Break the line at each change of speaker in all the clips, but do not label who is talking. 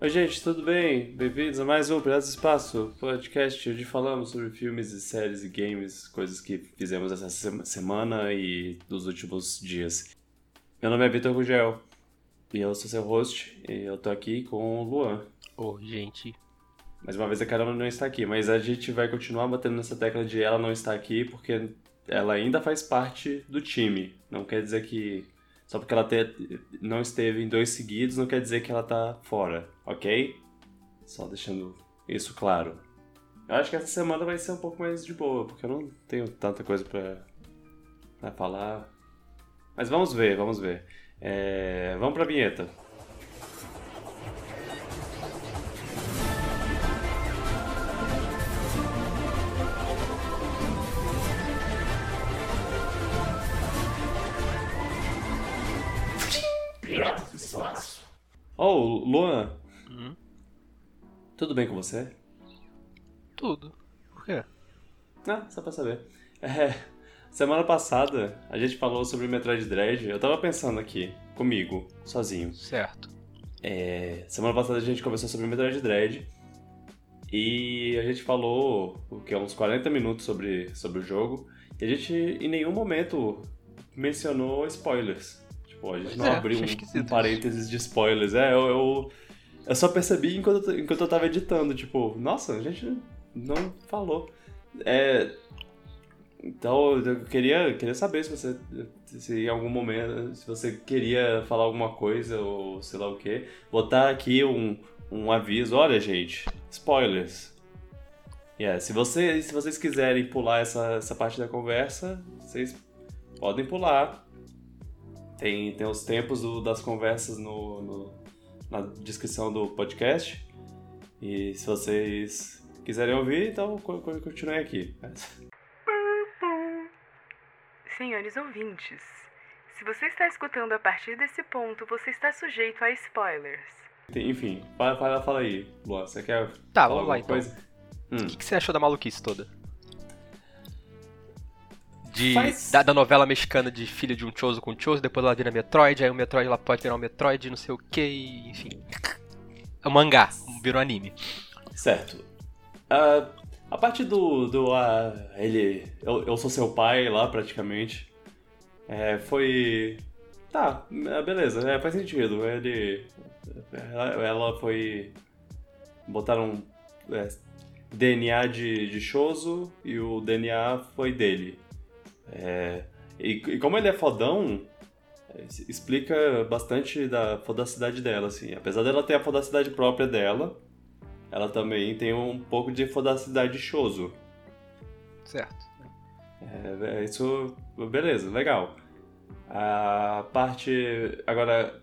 Oi, gente, tudo bem? Bem-vindos a mais um Pedaço Espaço, podcast onde falamos sobre filmes e séries e games, coisas que fizemos essa semana e dos últimos dias. Meu nome é Vitor Gugel e eu sou seu host e eu tô aqui com o Luan.
Oi, gente.
Mais uma vez a Carol não está aqui, mas a gente vai continuar batendo nessa tecla de ela não estar aqui porque ela ainda faz parte do time. Não quer dizer que só porque ela te, não esteve em dois seguidos não quer dizer que ela tá fora, ok? Só deixando isso claro. Eu acho que essa semana vai ser um pouco mais de boa, porque eu não tenho tanta coisa pra, pra falar. Mas vamos ver, vamos ver. É, vamos pra vinheta. Oh, Luan.
Hum?
Tudo bem com você?
Tudo. Por quê?
Ah, só pra saber. É, semana passada a gente falou sobre Metroid Dread. Eu tava pensando aqui, comigo, sozinho.
Certo.
É, semana passada a gente conversou sobre Metroid Dread. E a gente falou o que é uns 40 minutos sobre, sobre o jogo. E a gente em nenhum momento mencionou spoilers. Tipo, a gente não
é,
abriu um, um parênteses de spoilers. É, eu, eu, eu só percebi enquanto, eu- enquanto eu tava editando. Tipo, nossa, a gente não falou. É, então, eu queria, queria saber se você, se em algum momento, se você queria falar alguma coisa ou sei lá o que. Botar aqui um, um aviso. Olha, gente, spoilers. Yeah, se, você, se vocês quiserem pular essa, essa parte da conversa, vocês podem pular. Tem, tem os tempos do- das conversas no, no- na descrição do podcast. E se vocês quiserem ouvir, então co- co- continuem aqui.
Senhores ouvintes, se você está escutando a partir desse ponto, você está sujeito a spoilers.
Enfim, fala, fala, fala aí, Luan. Você quer
Tá,
falar
vamos lá então.
coisa? Hum.
O que, que você achou da maluquice toda? De,
Faz-
da, da novela mexicana de filho de um Choso com Choso, depois ela vira Metroid, aí o Metroid ela pode virar um Metroid, não sei o que, enfim. É um mangá, virou anime.
Certo. Ah, a parte do. do ah, ele. Eu, eu sou seu pai lá, praticamente. É, foi. Tá, é, beleza, é, faz sentido. Ele. Ela, ela foi. Botaram é, DNA de, de Choso e o DNA foi dele. É, e, e como ele é fodão, explica bastante da fodacidade dela, assim. Apesar dela ter a fodacidade própria dela, ela também tem um pouco de fodacidade de Choso.
Certo.
É, é, isso, beleza, legal. A parte. Agora,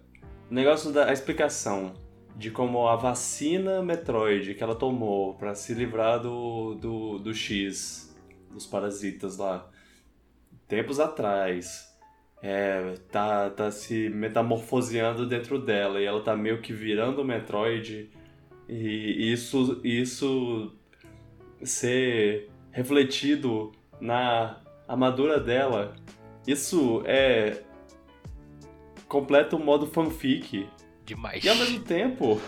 o negócio da explicação de como a vacina Metroid que ela tomou pra se livrar do, do, do X, dos parasitas lá, tempos atrás, é, tá, tá se metamorfoseando dentro dela e ela tá meio que virando o Metroid. E isso, isso ser refletido na armadura dela, isso é completo modo fanfic.
Demais.
E ao mesmo tempo,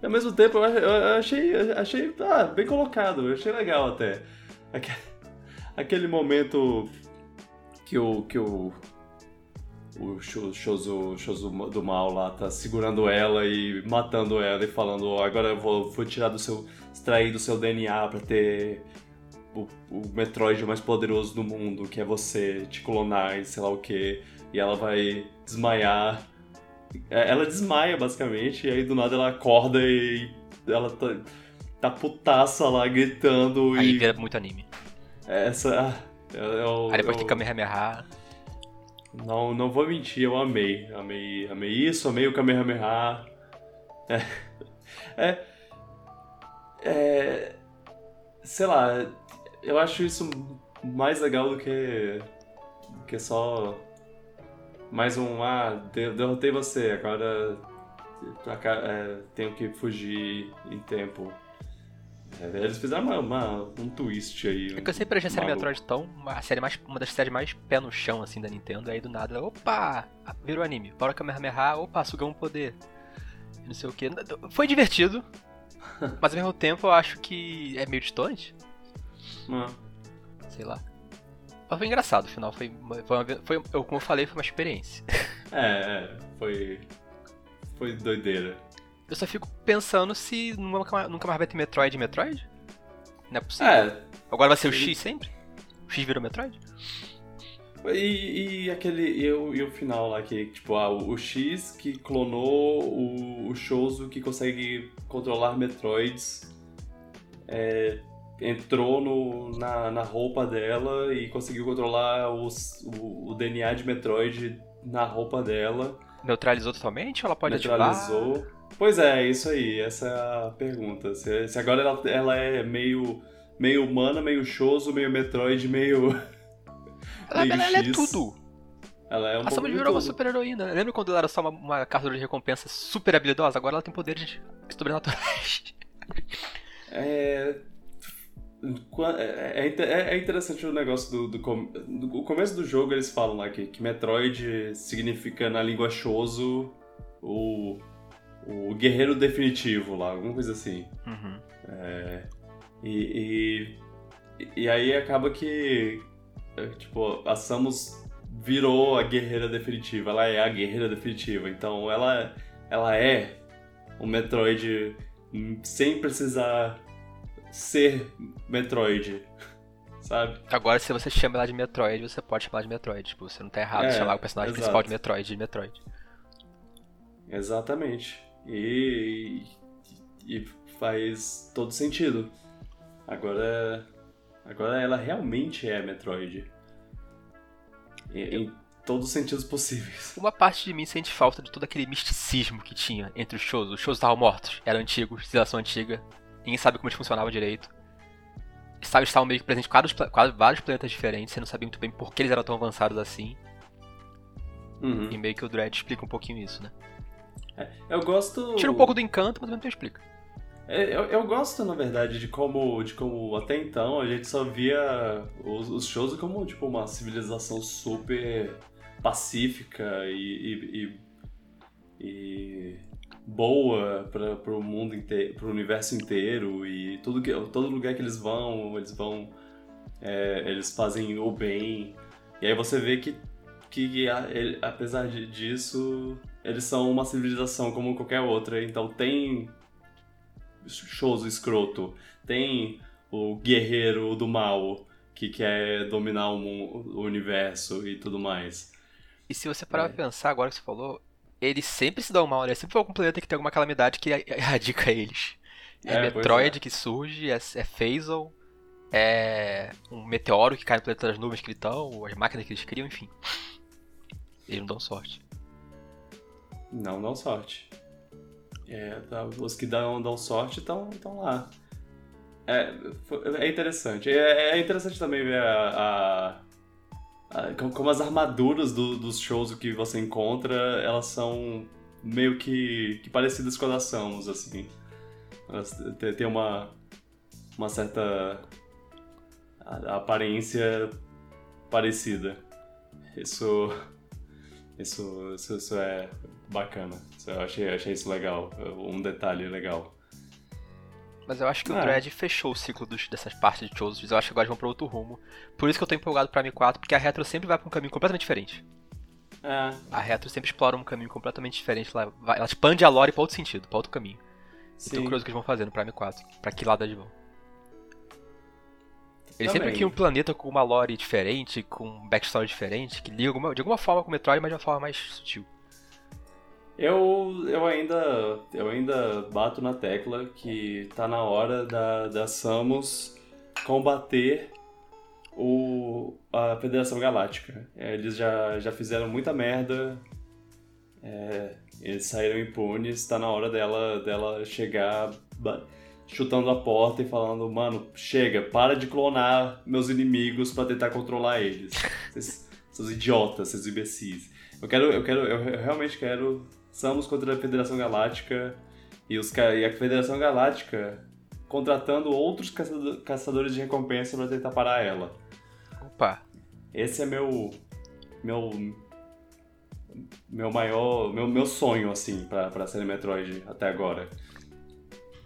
e ao mesmo tempo eu ach- eu achei, eu achei ah, bem colocado, eu achei legal até. Aque- Aquele momento que o que o o Sho- Shozo, Shozo do mal lá tá segurando ela e matando ela e falando, "Ó, agora eu vou, vou tirar do seu extrair do seu DNA pra ter o, o Metroid mais poderoso do mundo, que é você, te clonar e sei lá o que. E ela vai desmaiar. É, Ela desmaia, basicamente, e aí do nada ela acorda e ela tá, tá putaça lá, gritando
Aí
e...
vira muito anime.
Essa... eu,
Aí depois
eu-
tem Kamehameha.
Não, não vou mentir, eu amei. Amei, amei isso, amei o Kamehameha. É, é, é, sei lá, eu acho isso mais legal do que, do que só mais um, ah, de- derrotei você, agora é, tenho que fugir em tempo. É, eles fizeram uma, uma- um twist aí.
É que eu sempre achei a série
maluco.
Metroid tão. A série mais, uma das séries mais pé no chão, assim, da Nintendo. Aí do nada, opa! Virou anime. Bora Kamehameha, opa, sugamos um poder. não sei o que. Foi divertido, mas ao mesmo tempo eu acho que é meio distante.
Ah,
Sei lá. Mas foi engraçado, no final foi, uma- foi, uma- foi eu, como eu falei, foi uma experiência.
É, é, foi. Foi doideira.
Eu só fico pensando se nunca mais, nunca mais vai ter Metroid Metroid. Não é possível.
É,
Agora vai ser o. X sempre? O X virou Metroid?
E, e aquele. E o, e o final lá, que, tipo, ah, o X que clonou o, o Shoso que consegue controlar Metroids. é, entrou no, na, na roupa dela e conseguiu controlar os, o, o DNA de Metroid na roupa dela.
Neutralizou totalmente ou ela pode
neutralizou. Pois é, isso aí, essa é a pergunta. Se, se agora ela, ela é meio, meio humana, meio Shoso, meio Metroid, meio.
Ela,
meio
ela, é tudo.
Ela é um
a Samus virou uma super heroína. Lembra quando ela era só uma, uma caçadora de recompensa super habilidosa? Agora ela tem poderes sobrenaturais.
É... É, é é- é interessante o negócio do, do, começo do jogo eles falam lá que, que Metroid significa na língua Shoso o, o guerreiro definitivo lá, alguma coisa assim.
Uhum.
É, e, e, e aí acaba que é, tipo, a Samus virou a guerreira definitiva, ela é a guerreira definitiva, então ela, ela é um Metroid sem precisar ser Metroid, sabe?
Agora, se você chama ela de Metroid, você pode chamar de Metroid. Tipo, você não tá errado
É,
de chamar o personagem
exato.
principal de Metroid de Metroid.
Exatamente. E, e, e faz todo sentido. Agora, agora ela realmente é Metroid. Em, em todos os sentidos possíveis.
Uma parte de mim sente falta de todo aquele misticismo que tinha entre os shows. Os shows estavam mortos, eram antigos, civilização antiga. Ninguém sabe como eles funcionavam direito. Sagas estavam meio que presentes em quadros- quase vários planetas diferentes, você não sabia muito bem por que eles eram tão avançados assim.
Uhum.
E meio que o Dread explica um pouquinho isso, né?
Eu gosto.
Tira um pouco do encanto, mas ao mesmo tempo explica.
É, Eu, eu gosto, na verdade, de como, de como até então a gente só via os, os shows como tipo uma civilização super pacífica e, e, e- e boa para o mundo inteiro, para o universo inteiro e tudo que, todo lugar que eles vão, eles vão, é, eles fazem o bem. E aí você vê que, que a- ele- apesar de- disso, eles são uma civilização como qualquer outra. Então tem shows escroto. Tem o guerreiro do mal que quer dominar o, mu- o universo e tudo mais.
E se você parar
É.
pra pensar agora que você falou, eles sempre se dão mal, né? Sempre foi algum planeta que tem alguma calamidade que erradica eles. É,
É,
Metroid
é.
que surge, é, é é um meteoro que cai no planeta das nuvens que eles estão, ou as máquinas que eles criam, enfim. Eles não dão sorte.
Não dão sorte. É, tá, os que dão, dão sorte estão lá. É, é interessante. É, é interessante também ver a, a- a- como- as armaduras do- dos shows que você encontra, elas são meio que, que parecidas com as da Samus, assim. Elas têm uma, uma certa aparência parecida. Isso, isso, isso, isso é bacana. Eu achei, achei isso legal. Um detalhe legal.
Mas eu acho que o
Ah.
Dread fechou o ciclo dos- dessas partes de Chosen. Eu acho que agora eles vão pra outro rumo. Por isso que eu tô empolgado pra M4, porque a Retro sempre vai pra um caminho completamente diferente.
É,
A Retro sempre explora um caminho completamente diferente. Ela, vai- ela expande a lore pra outro sentido, pra outro caminho. Eu tô
sim.
curioso o que eles vão fazer no Prime 4. Pra que lado eles vão. Eles sempre criam um planeta com uma lore diferente, com um backstory diferente, que liga alguma- de alguma forma com o Metroid, mas de uma forma mais sutil.
Eu, eu, ainda, eu ainda bato na tecla que tá na hora da, da Samus combater o, a Federação Galáctica. É, Eles já, já fizeram muita merda, é, eles saíram impunes, tá na hora dela, dela chegar chutando a porta e falando, mano, chega, para de clonar meus inimigos pra tentar controlar eles. Vocês, seus idiotas, seus imbecis. Eu quero, eu quero, eu realmente quero Samus contra a Federação Galáctica e, os, e a Federação Galáctica contratando outros caçado- caçadores de recompensa pra tentar parar ela.
Opa,
Esse é meu meu meu maior. meu, meu sonho, assim, pra, pra série Metroid até agora.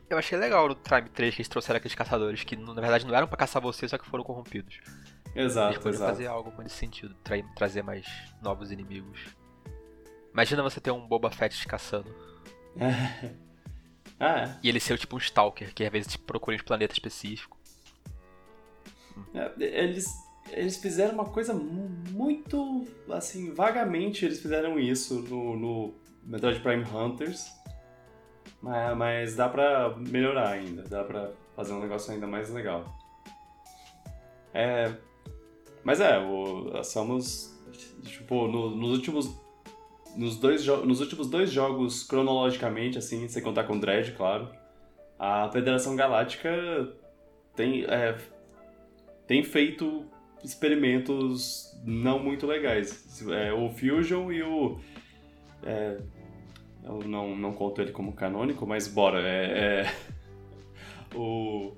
Eu achei legal no Prime 3 que eles trouxeram aqueles caçadores que na verdade não eram pra caçar você, só que foram corrompidos.
Exato,
eles
exato.
fazer algo nesse sentido, tra trazer mais novos inimigos. Imagina você ter um Boba Fett te caçando.
Ah, é.
E ele ser tipo um Stalker, que às vezes te procura em um planeta específico.
É, Eles, eles fizeram uma coisa mu- muito. Assim, vagamente eles fizeram isso no, no Metroid Prime Hunters. Mas, mas dá pra melhorar ainda. Dá pra fazer um negócio ainda mais legal. É. Mas é, o, somos. Tipo, no- nos últimos. Nos, dois nos últimos dois jogos, cronologicamente, assim, sem contar com o Dread, claro, a Federação Galáctica tem, é, tem feito experimentos não muito legais. É, o Fusion e o. é, eu não, não conto ele como canônico, mas bora. É, é, o.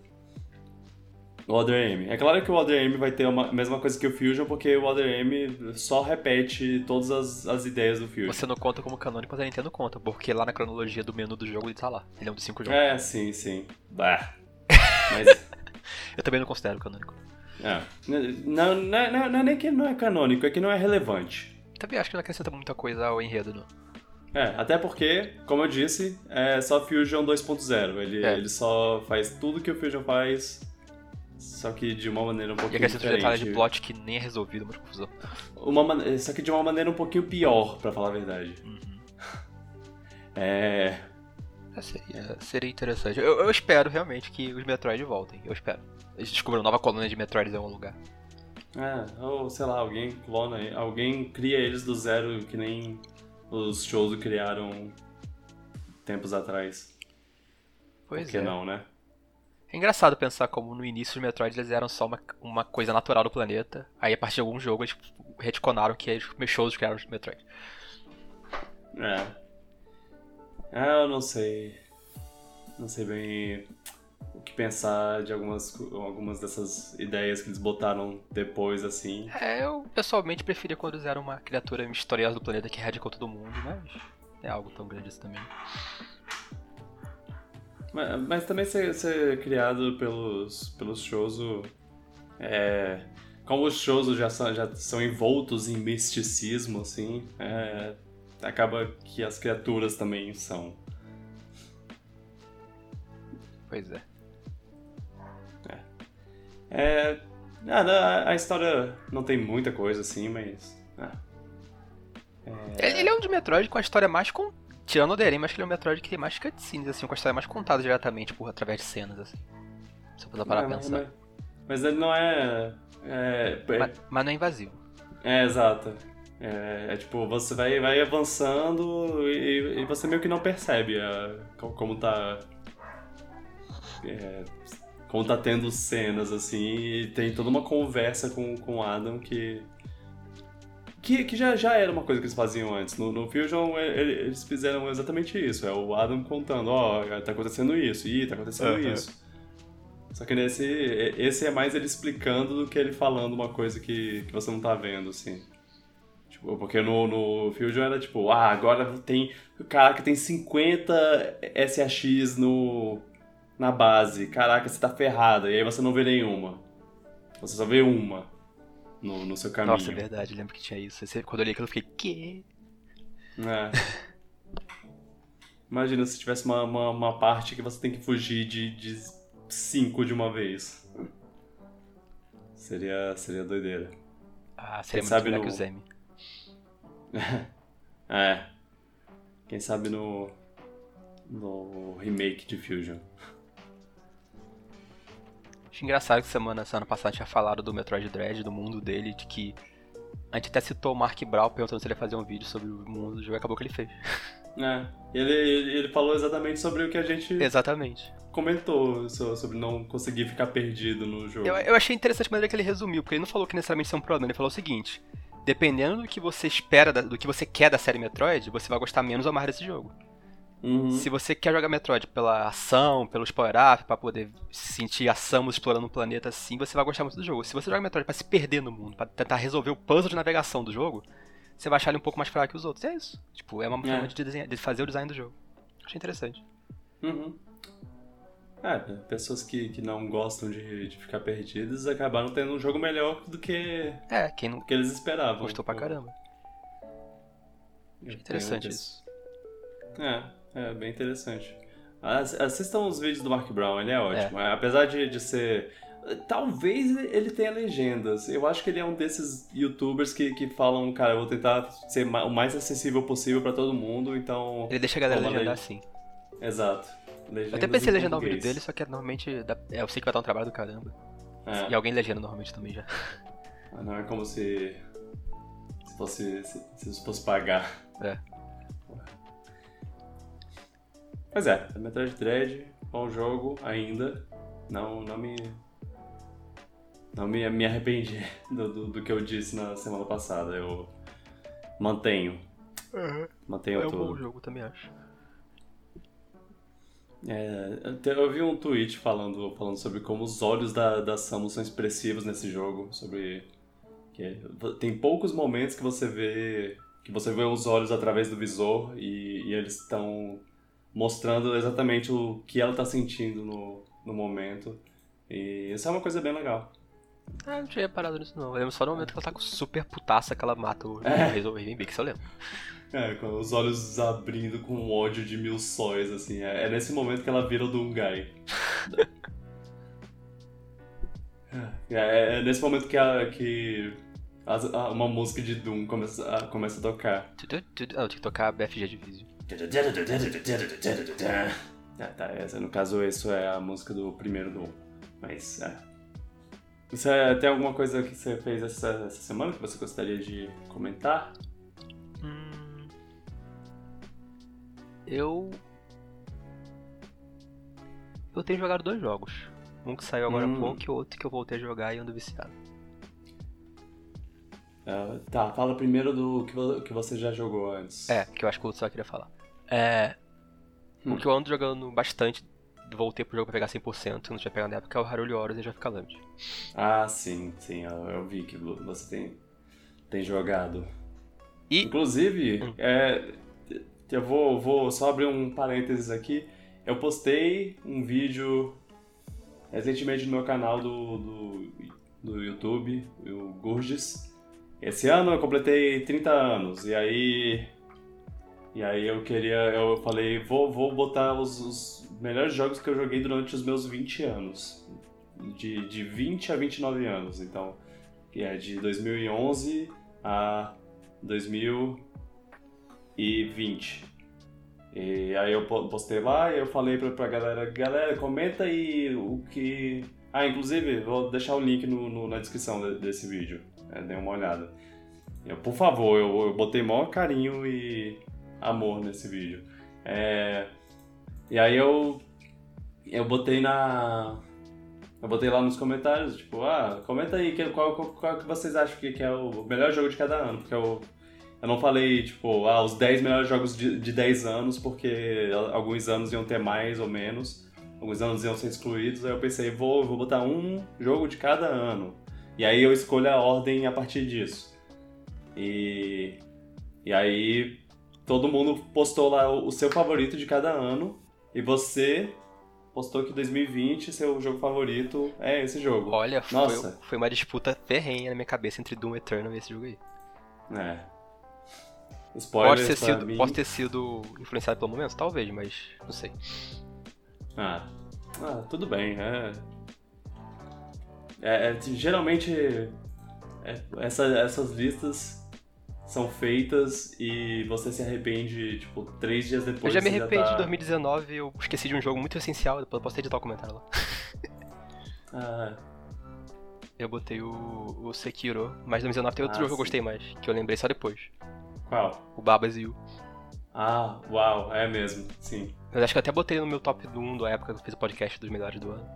O Other M. É claro que o Other M vai ter a mesma coisa que o Fusion, porque o Other M só repete todas as, as ideias do Fusion.
Você não conta como canônico, mas a Nintendo conta, porque lá na cronologia do menu do jogo ele tá lá. Ele é um dos cinco jogos.
É, sim, sim. Bah. Mas.
Eu também não considero canônico.
É. Não, não, não, não é nem que não é canônico, é que não é relevante.
Também acho que não acrescenta muita coisa ao enredo, não.
É, até porque, como eu disse, é só Fusion 2.0. Ele,
É.
ele só faz tudo que o Fusion faz, só que de uma maneira um
E
pouquinho
acrescenta um detalhe de plot que nem é resolvido, mas confusão.
Uma man- Só que de uma maneira um pouquinho pior, pra falar a verdade.
Uhum.
É...
É, seria, seria interessante. Eu, eu espero realmente que os Metroid voltem. Eu espero. Eles descubram nova colônia de Metroids em algum lugar.
É, ou sei lá, alguém clona, alguém cria eles do zero que nem os shows criaram tempos atrás.
Pois
Por que
é.
não, né?
É engraçado pensar como no início os Metroids eles eram só uma, uma coisa natural do planeta. Aí a partir de algum jogo eles retconaram que eles shows criaram os Metroid.
É. É, eu não sei. Não sei bem o que pensar de algumas, algumas dessas ideias que eles botaram depois, assim.
É, eu pessoalmente preferia quando eles eram uma criatura misteriosa do planeta que radicou todo mundo, mas é algo tão grande assim também.
Mas, mas também ser, ser criado pelos, pelos shows. É, como os shows já são, já são envoltos em misticismo, assim, é, acaba que as criaturas também são.
Pois é.
É. ah, não, a história não tem muita coisa assim, mas. ah,
Ele, ele é um de Metroid com a história mais con... Tirando o Deren, mas ele é um Metroid que tem mais cutscenes, assim, com a história mais contada diretamente, por através de cenas, assim. Se eu puder parar
mas,
pra pensar.
mas, mas ele não é. É, é,
Mas, mas não é invasivo.
é, exato. É, é tipo, você vai, vai avançando e, e você meio que não percebe a- co- como tá. é, como tá tendo cenas assim, e tem toda uma conversa com o Adam que. Que, que já, já era uma coisa que eles faziam antes. No, no Fusion, e- e- eles fizeram exatamente isso. É o Adam contando, ó, tá acontecendo isso, ih, tá acontecendo
Aham.
isso. Só que nesse. Esse é mais ele explicando do que ele falando uma coisa que, que você não tá vendo, assim. Tipo, porque no, no Fusion era tipo, ah, agora tem. Caraca, tem 50 SAX no, na base. Caraca, você tá ferrado. E aí você não vê nenhuma. Você só vê uma no, no seu caminho.
Nossa, é verdade, lembro que tinha isso. Quando eu li aquilo, eu fiquei, que?
É. Imagina se tivesse uma, uma, uma parte que você tem que fugir de, de cinco de uma vez. Seria, seria doideira.
Ah,
Quem
seria muito
sabe
melhor
no-
que o Zemi.
É. Quem sabe no. No remake de Fusion.
Acho engraçado que semana, semana passada tinha falado do Metroid Dread, do mundo dele, de que. A gente até citou o Mark Brown perguntando se ele ia fazer um vídeo sobre o mundo do jogo e acabou que ele fez.
É. Ele, ele, ele falou exatamente sobre o que a gente
Exatamente.
comentou so- sobre não conseguir ficar perdido no jogo.
Eu, eu achei interessante a maneira que ele resumiu, porque ele não falou que necessariamente isso é um problema, ele falou o seguinte: dependendo do que você espera, do que você quer da série Metroid, você vai gostar menos ou mais desse jogo.
Uhum.
Se você quer jogar Metroid pela ação, pelos power-up, pra poder sentir a Samus explorando o planeta assim, você vai gostar muito do jogo. Se você joga Metroid pra se perder no mundo, pra tentar resolver o puzzle de navegação do jogo, você vai achar ele um pouco mais fraco que os outros. E é isso. Tipo, é uma
É.
forma de, desenhar, de fazer o design do jogo. Achei interessante.
Uhum. É, pessoas que, que não gostam de, de ficar perdidas acabaram tendo um jogo melhor do que,
É, quem não
que eles esperavam.
gostou pra caramba. Achei interessante isso.
É, é bem interessante. Ass- Assistam os vídeos do Mark Brown, ele é ótimo. É, Apesar de, de ser. Talvez ele tenha legendas. Eu acho que ele é um desses youtubers que, que falam, cara, eu vou tentar ser o mais acessível possível pra todo mundo, então.
Ele deixa a galera legendar
leg-
assim.
Exato.
Eu
Legendas
até pensei em legendar o vídeo dele, só que é normalmente. dá- é, Eu sei que vai dar um trabalho do caramba.
É.
E alguém legenda normalmente também já.
Ah, Não é como se. Se fosse. Se, se fosse pagar.
É.
Mas é, é Metroid Dread, bom jogo ainda. Não, não me. Não me, me arrependi do, do, do que eu disse na semana passada. Eu mantenho. Mantenho
É um
tudo.
bom jogo, também acho.
É, eu vi um tweet falando, falando sobre como os olhos da, da Samus são expressivos nesse jogo, sobre que tem poucos momentos que você vê que você vê os olhos através do visor e, e eles estão mostrando exatamente o que ela está sentindo no, no momento. E isso é uma coisa bem legal.
Ah, não tinha parado nisso não. Eu lembro só no momento que ela tá com super putaça que ela mata o
É.
Ravenbix, eu lembro.
É, com os olhos abrindo com ódio de mil sóis, assim. É, é nesse momento que ela vira o Doomguy. é, é nesse momento que, a, que a- uma música de Doom começa a, começa a tocar.
Ah, eu tinha que tocar BFG Division.
Ah, tá, essa, no caso, isso é a música do primeiro Doom. Mas, é. Você tem alguma coisa que você fez essa, essa semana que você gostaria de comentar?
Hum, eu. Eu tenho jogado dois jogos. Um que saiu agora há
Hum.
pouco e outro que eu voltei a jogar e ando viciado.
Ah, tá, fala primeiro do que, que você já jogou antes.
É, que eu acho que o outro só queria falar. É.
Hum.
O que eu ando jogando bastante, voltei pro jogo pra pegar 100%, não tinha pegado na época, é o Haruli Horus e já fica Land.
Ah, sim, sim, eu, vi que vo- você tem, tem jogado.
E-
Inclusive,
Hum.
é, eu vou, vou só abrir um parênteses aqui. Eu postei um vídeo recentemente no meu canal do, do, do YouTube, o Gurgis. Esse ano eu completei 30 anos, e aí. E aí eu queria. Eu falei, vou, vou botar os, os melhores jogos que eu joguei durante os meus 20 anos. De, de 20 a 29 anos, então. Que é de 2011 a 2020. E aí eu po- postei lá e eu falei pra, pra galera, galera, comenta aí o que. Ah, inclusive, vou deixar o link no, no- na descrição de- desse vídeo. É, dê uma olhada. Eu, por favor, eu, eu botei maior carinho e amor nesse vídeo. É, e aí eu. Eu botei na. Eu botei lá nos comentários, tipo, ah, comenta aí qual, qual, qual que vocês acham que, que é o melhor jogo de cada ano, porque eu. Eu não falei, tipo, ah, os 10 melhores jogos de, de 10 anos, porque alguns anos iam ter mais ou menos, alguns anos iam ser excluídos, aí eu pensei, vou, vou botar um jogo de cada ano. E aí eu escolho a ordem a partir disso. E, e aí todo mundo postou lá o, seu favorito de cada ano, e você postou que 2020 seu jogo favorito é esse jogo.
Olha, foi,
Nossa.
foi uma disputa ferrenha na minha cabeça entre Doom Eternal e esse jogo aí.
É.
Pode
Spoilers
ter,
pra
sido,
mim.
pode ter sido influenciado pelo momento? Talvez, mas não sei.
Ah, ah, tudo bem. É, é, é, geralmente é, essa- essas listas são feitas e você se arrepende, tipo, três dias depois.
eu já me arrependi
tá-
de 2019, eu esqueci de um jogo muito essencial, depois eu posso editar o comentário lá.
Ah,
Eu botei o, o Sekiro, mas 2019 tem outro
Ah,
jogo que eu gostei mais, que eu lembrei só depois.
qual?
O Babas Yu.
Ah, uau, é mesmo, sim.
Mas acho que eu até botei no meu top do 1 da época que eu fiz o podcast dos melhores do ano.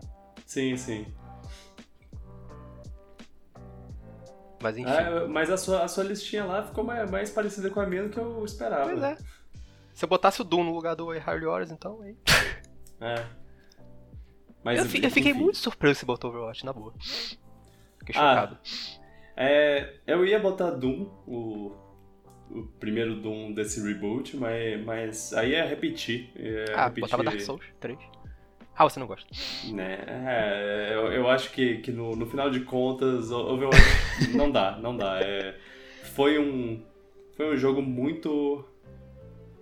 Sim, sim.
Mas enfim.
Ah, mas a sua, a sua listinha lá ficou mais, mais parecida com a minha do que eu esperava.
Pois é. Se eu botasse o Doom no lugar do Harley Hours, então aí.
É. Mas,
eu, eu fiquei
enfim.
muito surpreso você botou Overwatch, na boa. Fiquei
Ah,
chocado.
É, eu ia botar Doom, o, o primeiro Doom desse reboot, mas, mas aí é repetir. É
ah,
repetir,
botava Dark Souls 3. Ah, você não gosta.
Né? É, eu, eu acho que, que no, no final de contas, Overwatch não dá, não dá. É, foi um foi um jogo muito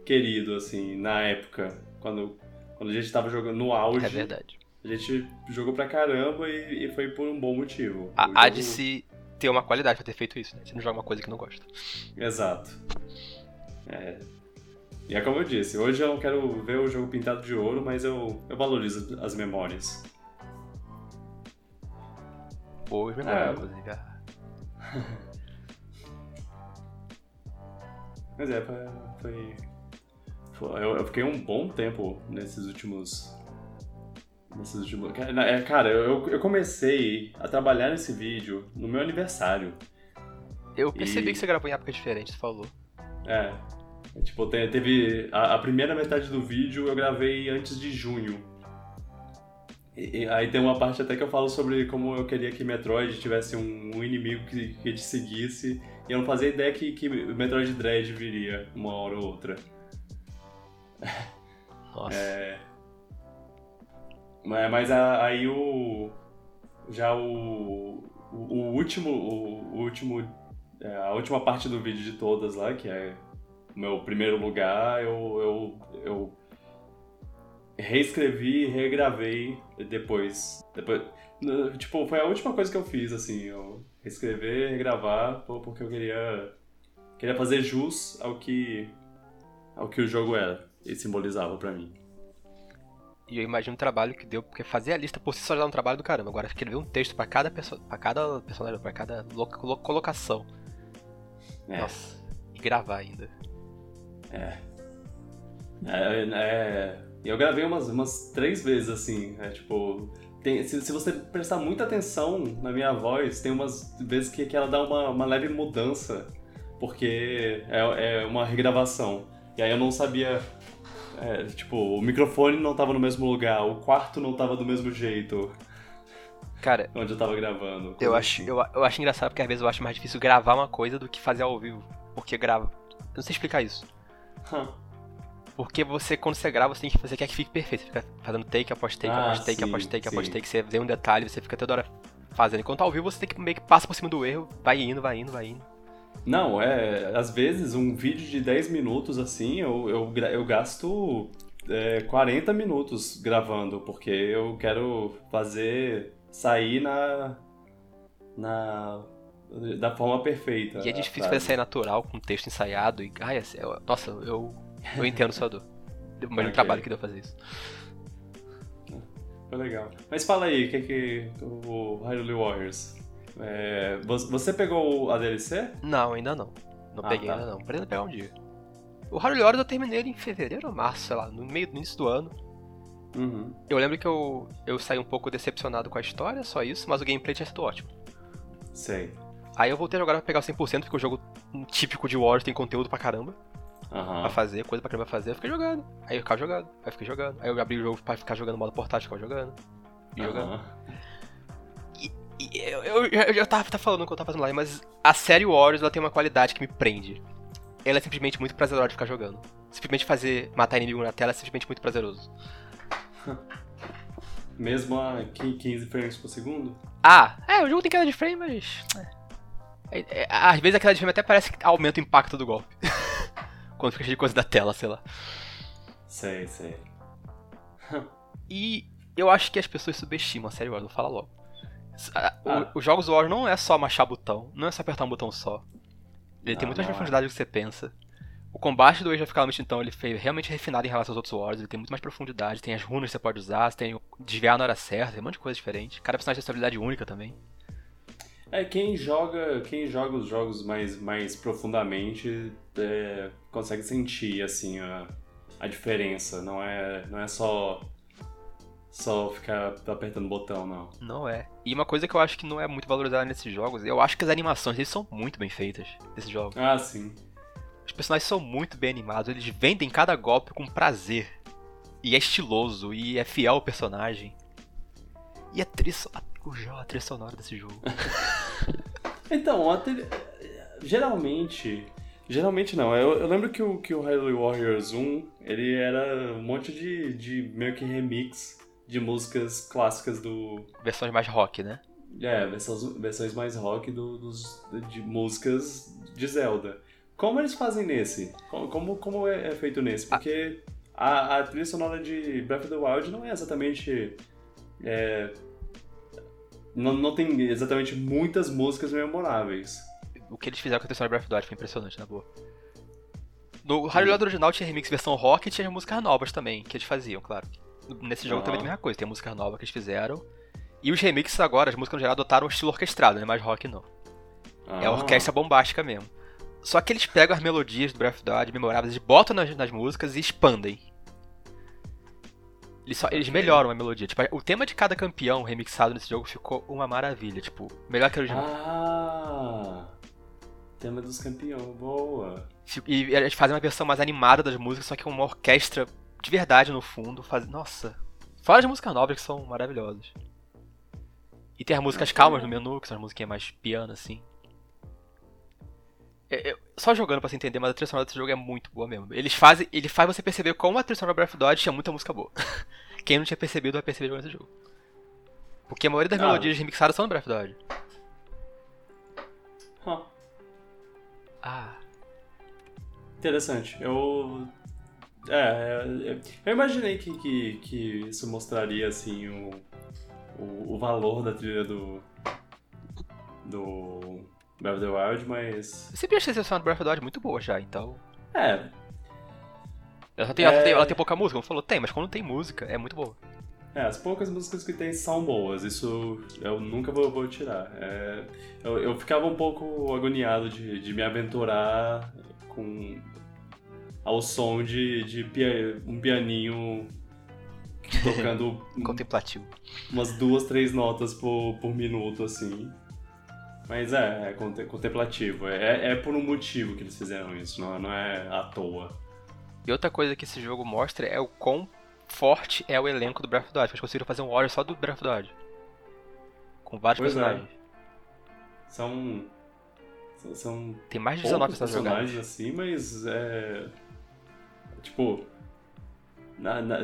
querido, assim, na época, quando, quando a gente tava jogando no auge.
É verdade.
A gente jogou pra caramba e, e foi por um bom motivo.
A, Há de se ter uma qualidade pra ter feito isso, né? Você não joga uma coisa que não gosta.
Exato. É. E é como eu disse, hoje eu não quero ver o jogo pintado de ouro, mas eu, eu valorizo as memórias.
Boas memórias, é. inclusive. Ah.
Mas é, foi. foi eu, eu, fiquei um bom tempo nesses últimos. Nesses últimos. É, cara, eu, eu comecei a trabalhar nesse vídeo no meu aniversário.
Eu percebi e... que você gravou em época diferente, você falou.
É. Tipo, teve. A, a, primeira metade do vídeo eu gravei antes de junho. E, e, aí tem uma parte até que eu falo sobre como eu queria que Metroid tivesse um, um inimigo que, que te seguisse e eu não fazia ideia que, que Metroid Dread viria uma hora ou outra.
Nossa. É...
Mas aí o. Já o. O, o último. O, o último. É, a última parte do vídeo de todas lá, que é meu primeiro lugar, eu. eu, eu reescrevi e regravei depois. depois. Tipo, foi a última coisa que eu fiz, assim. Eu reescrever, regravar, porque eu queria queria fazer jus ao que ao que o jogo era e simbolizava para mim.
E eu imagino o trabalho que deu, porque fazer a lista por si só já dá um trabalho do caramba. Agora escrever um texto para cada pessoa, para cada personagem, para cada colocação. É. Nossa, e gravar ainda.
É. É, é, eu gravei umas, umas três vezes assim, é tipo, tem, se, se, você prestar muita atenção na minha voz, tem umas vezes que, que ela dá uma, uma leve mudança, porque é, é uma regravação. E aí eu não sabia. É, tipo, o microfone não tava no mesmo lugar, o quarto não tava do mesmo jeito.
Cara,
onde eu tava gravando.
Eu acho, assim. eu, eu acho engraçado porque às vezes eu acho mais difícil gravar uma coisa do que fazer ao vivo. Porque grava. Eu não sei explicar isso.
Huh.
Porque você, quando você grava, você tem que fazer que fique perfeito. Você fica fazendo take após take, ah, após take, sim, após take, sim. após take. Você vê um detalhe, você fica toda hora fazendo. Enquanto ao vivo, você tem que meio que passa por cima do erro, vai indo, vai indo, vai indo.
Não, é. Às vezes, um vídeo de 10 minutos, assim, eu, eu, eu gasto é, 40 minutos gravando, porque eu quero fazer sair na. na. Da forma perfeita.
E é difícil fazer sair natural, com texto ensaiado, e. Ai, é, nossa, eu eu entendo sua dor. Deu okay. trabalho que deu fazer isso.
Foi legal. Mas fala aí, o que é que o Hyrule Warriors? É, você pegou a DLC?
Não, ainda não. Não ah, peguei tá. ainda não. Pretendo pegar um dia. O Hyrule Warriors eu terminei ele em fevereiro ou março, sei lá, no meio do início do ano.
Uhum.
Eu lembro que eu, eu saí um pouco decepcionado com a história, só isso, mas o gameplay tinha sido ótimo.
Sei.
Aí eu voltei agora pra pegar o 100%, porque o jogo típico de Warriors tem conteúdo pra caramba
uhum.
pra fazer, coisa pra caramba fazer, eu fiquei jogando. Aí eu ficava jogando, aí eu fiquei jogando. Aí eu abri o jogo pra ficar jogando modo portátil, ficava jogando. E uhum. jogando. E, e eu, eu, eu, já tava, tava falando que eu tava fazendo lá, mas a série Warriors ela tem uma qualidade que me prende. Ela é simplesmente muito prazerosa de ficar jogando. Simplesmente fazer matar inimigo na tela é simplesmente muito prazeroso.
Mesmo a 15 frames por segundo?
Ah, é, o jogo tem queda de frame, mas. É, às vezes a queda de frame até parece que aumenta o impacto do golpe. quando fica cheio de coisa da tela, sei lá.
Sei, sei.
e eu acho que as pessoas subestimam a série War, vou falar logo. Ah. Os jogos War não é só machar botão, não é só apertar um botão só. Ele tem muito mais profundidade do que você pensa. O combate do Age of Calamity, então, ele foi realmente refinado em relação aos outros Wars, ele tem muito mais profundidade, tem as runas que você pode usar, você tem desviar na hora certa, tem um monte de coisa diferente. Cada personagem tem sua habilidade única também.
É, quem joga, quem joga os jogos mais, mais profundamente é, consegue sentir, assim, a, a diferença. Não é, não é só só ficar apertando botão, não.
Não é. E uma coisa que eu acho que não é muito valorizada nesses jogos, eu acho que as animações são muito bem feitas nesses jogos.
Ah, sim.
Os personagens são muito bem animados, eles vendem cada golpe com prazer. E é estiloso, e é fiel ao personagem. E a trilha, a trilha sonora desse jogo.
então, a trilha, geralmente Geralmente não. Eu, eu lembro que o, que o Hyrule Warriors 1, ele era um monte de, de meio que remix de músicas clássicas do...
Versões mais rock, né?
É, versões, versões mais rock do, dos, de músicas de Zelda. Como eles fazem nesse? Como, como é, é feito nesse? Porque a, a trilha sonora de Breath of the Wild não é exatamente... É, não, não tem exatamente muitas músicas memoráveis
o que eles fizeram com a sonora Breath of the Wild foi impressionante, na boa. No Hyrule Warriors original tinha remix versão rock e tinha músicas novas também, que eles faziam, claro. Nesse jogo uhum. também tem a mesma coisa, tem música nova que eles fizeram. E os remixes agora, as músicas no geral, adotaram um estilo orquestrado, né? Mais rock não. É a orquestra bombástica mesmo. Só que eles pegam as melodias do Breath of the Wild memoráveis, eles botam nas, nas músicas e expandem. Eles, só, eles melhoram a melodia. Tipo, o tema de cada campeão remixado nesse jogo ficou uma maravilha. Tipo, melhor que o original.
Ah! Tema dos campeões, boa.
E eles fazem uma versão mais animada das músicas, só que com uma orquestra de verdade no fundo. Faz... Nossa. Fora as músicas novas que são maravilhosas. E tem as músicas calmas no menu, que são as musiquinhas mais piano, assim. É, é, só jogando pra você entender, mas a trilha sonora desse jogo é muito boa mesmo. Eles fazem, ele faz você perceber como a trilha sonora Breath of the Wild tinha muita música boa. Quem não tinha percebido vai perceber jogando esse jogo. Porque a maioria das ah. melodias remixadas são no Breath of the Wild.
Huh.
Ah.
Interessante. Eu. É, é, eu imaginei que, que, que isso mostraria assim o, o, o valor da trilha do. do. Breath of the Wild, mas.
Eu sempre achei a seleção do Breath of the Wild muito boa já, então.
É.
Ela tem, é... ela tem, ela tem pouca música, como falou, tem, mas quando tem música, é muito boa.
É, as poucas músicas que tem são boas, isso eu nunca vou, vou tirar. É, eu, eu ficava um pouco agoniado de, de me aventurar com ao som de, de pia, um pianinho tocando
contemplativo
umas duas, três notas por, por minuto, assim. Mas é, é contemplativo. É, é por um motivo que eles fizeram isso, não, não é à toa.
E outra coisa que esse jogo mostra é o quão forte é o elenco do Breath of the Wild. Eles conseguiram fazer um Warrior só do Breath of the Wild. Com vários pois é. personagens. É.
São. São.
Tem mais de 19
personagens assim, mas é. Tipo. Na, na,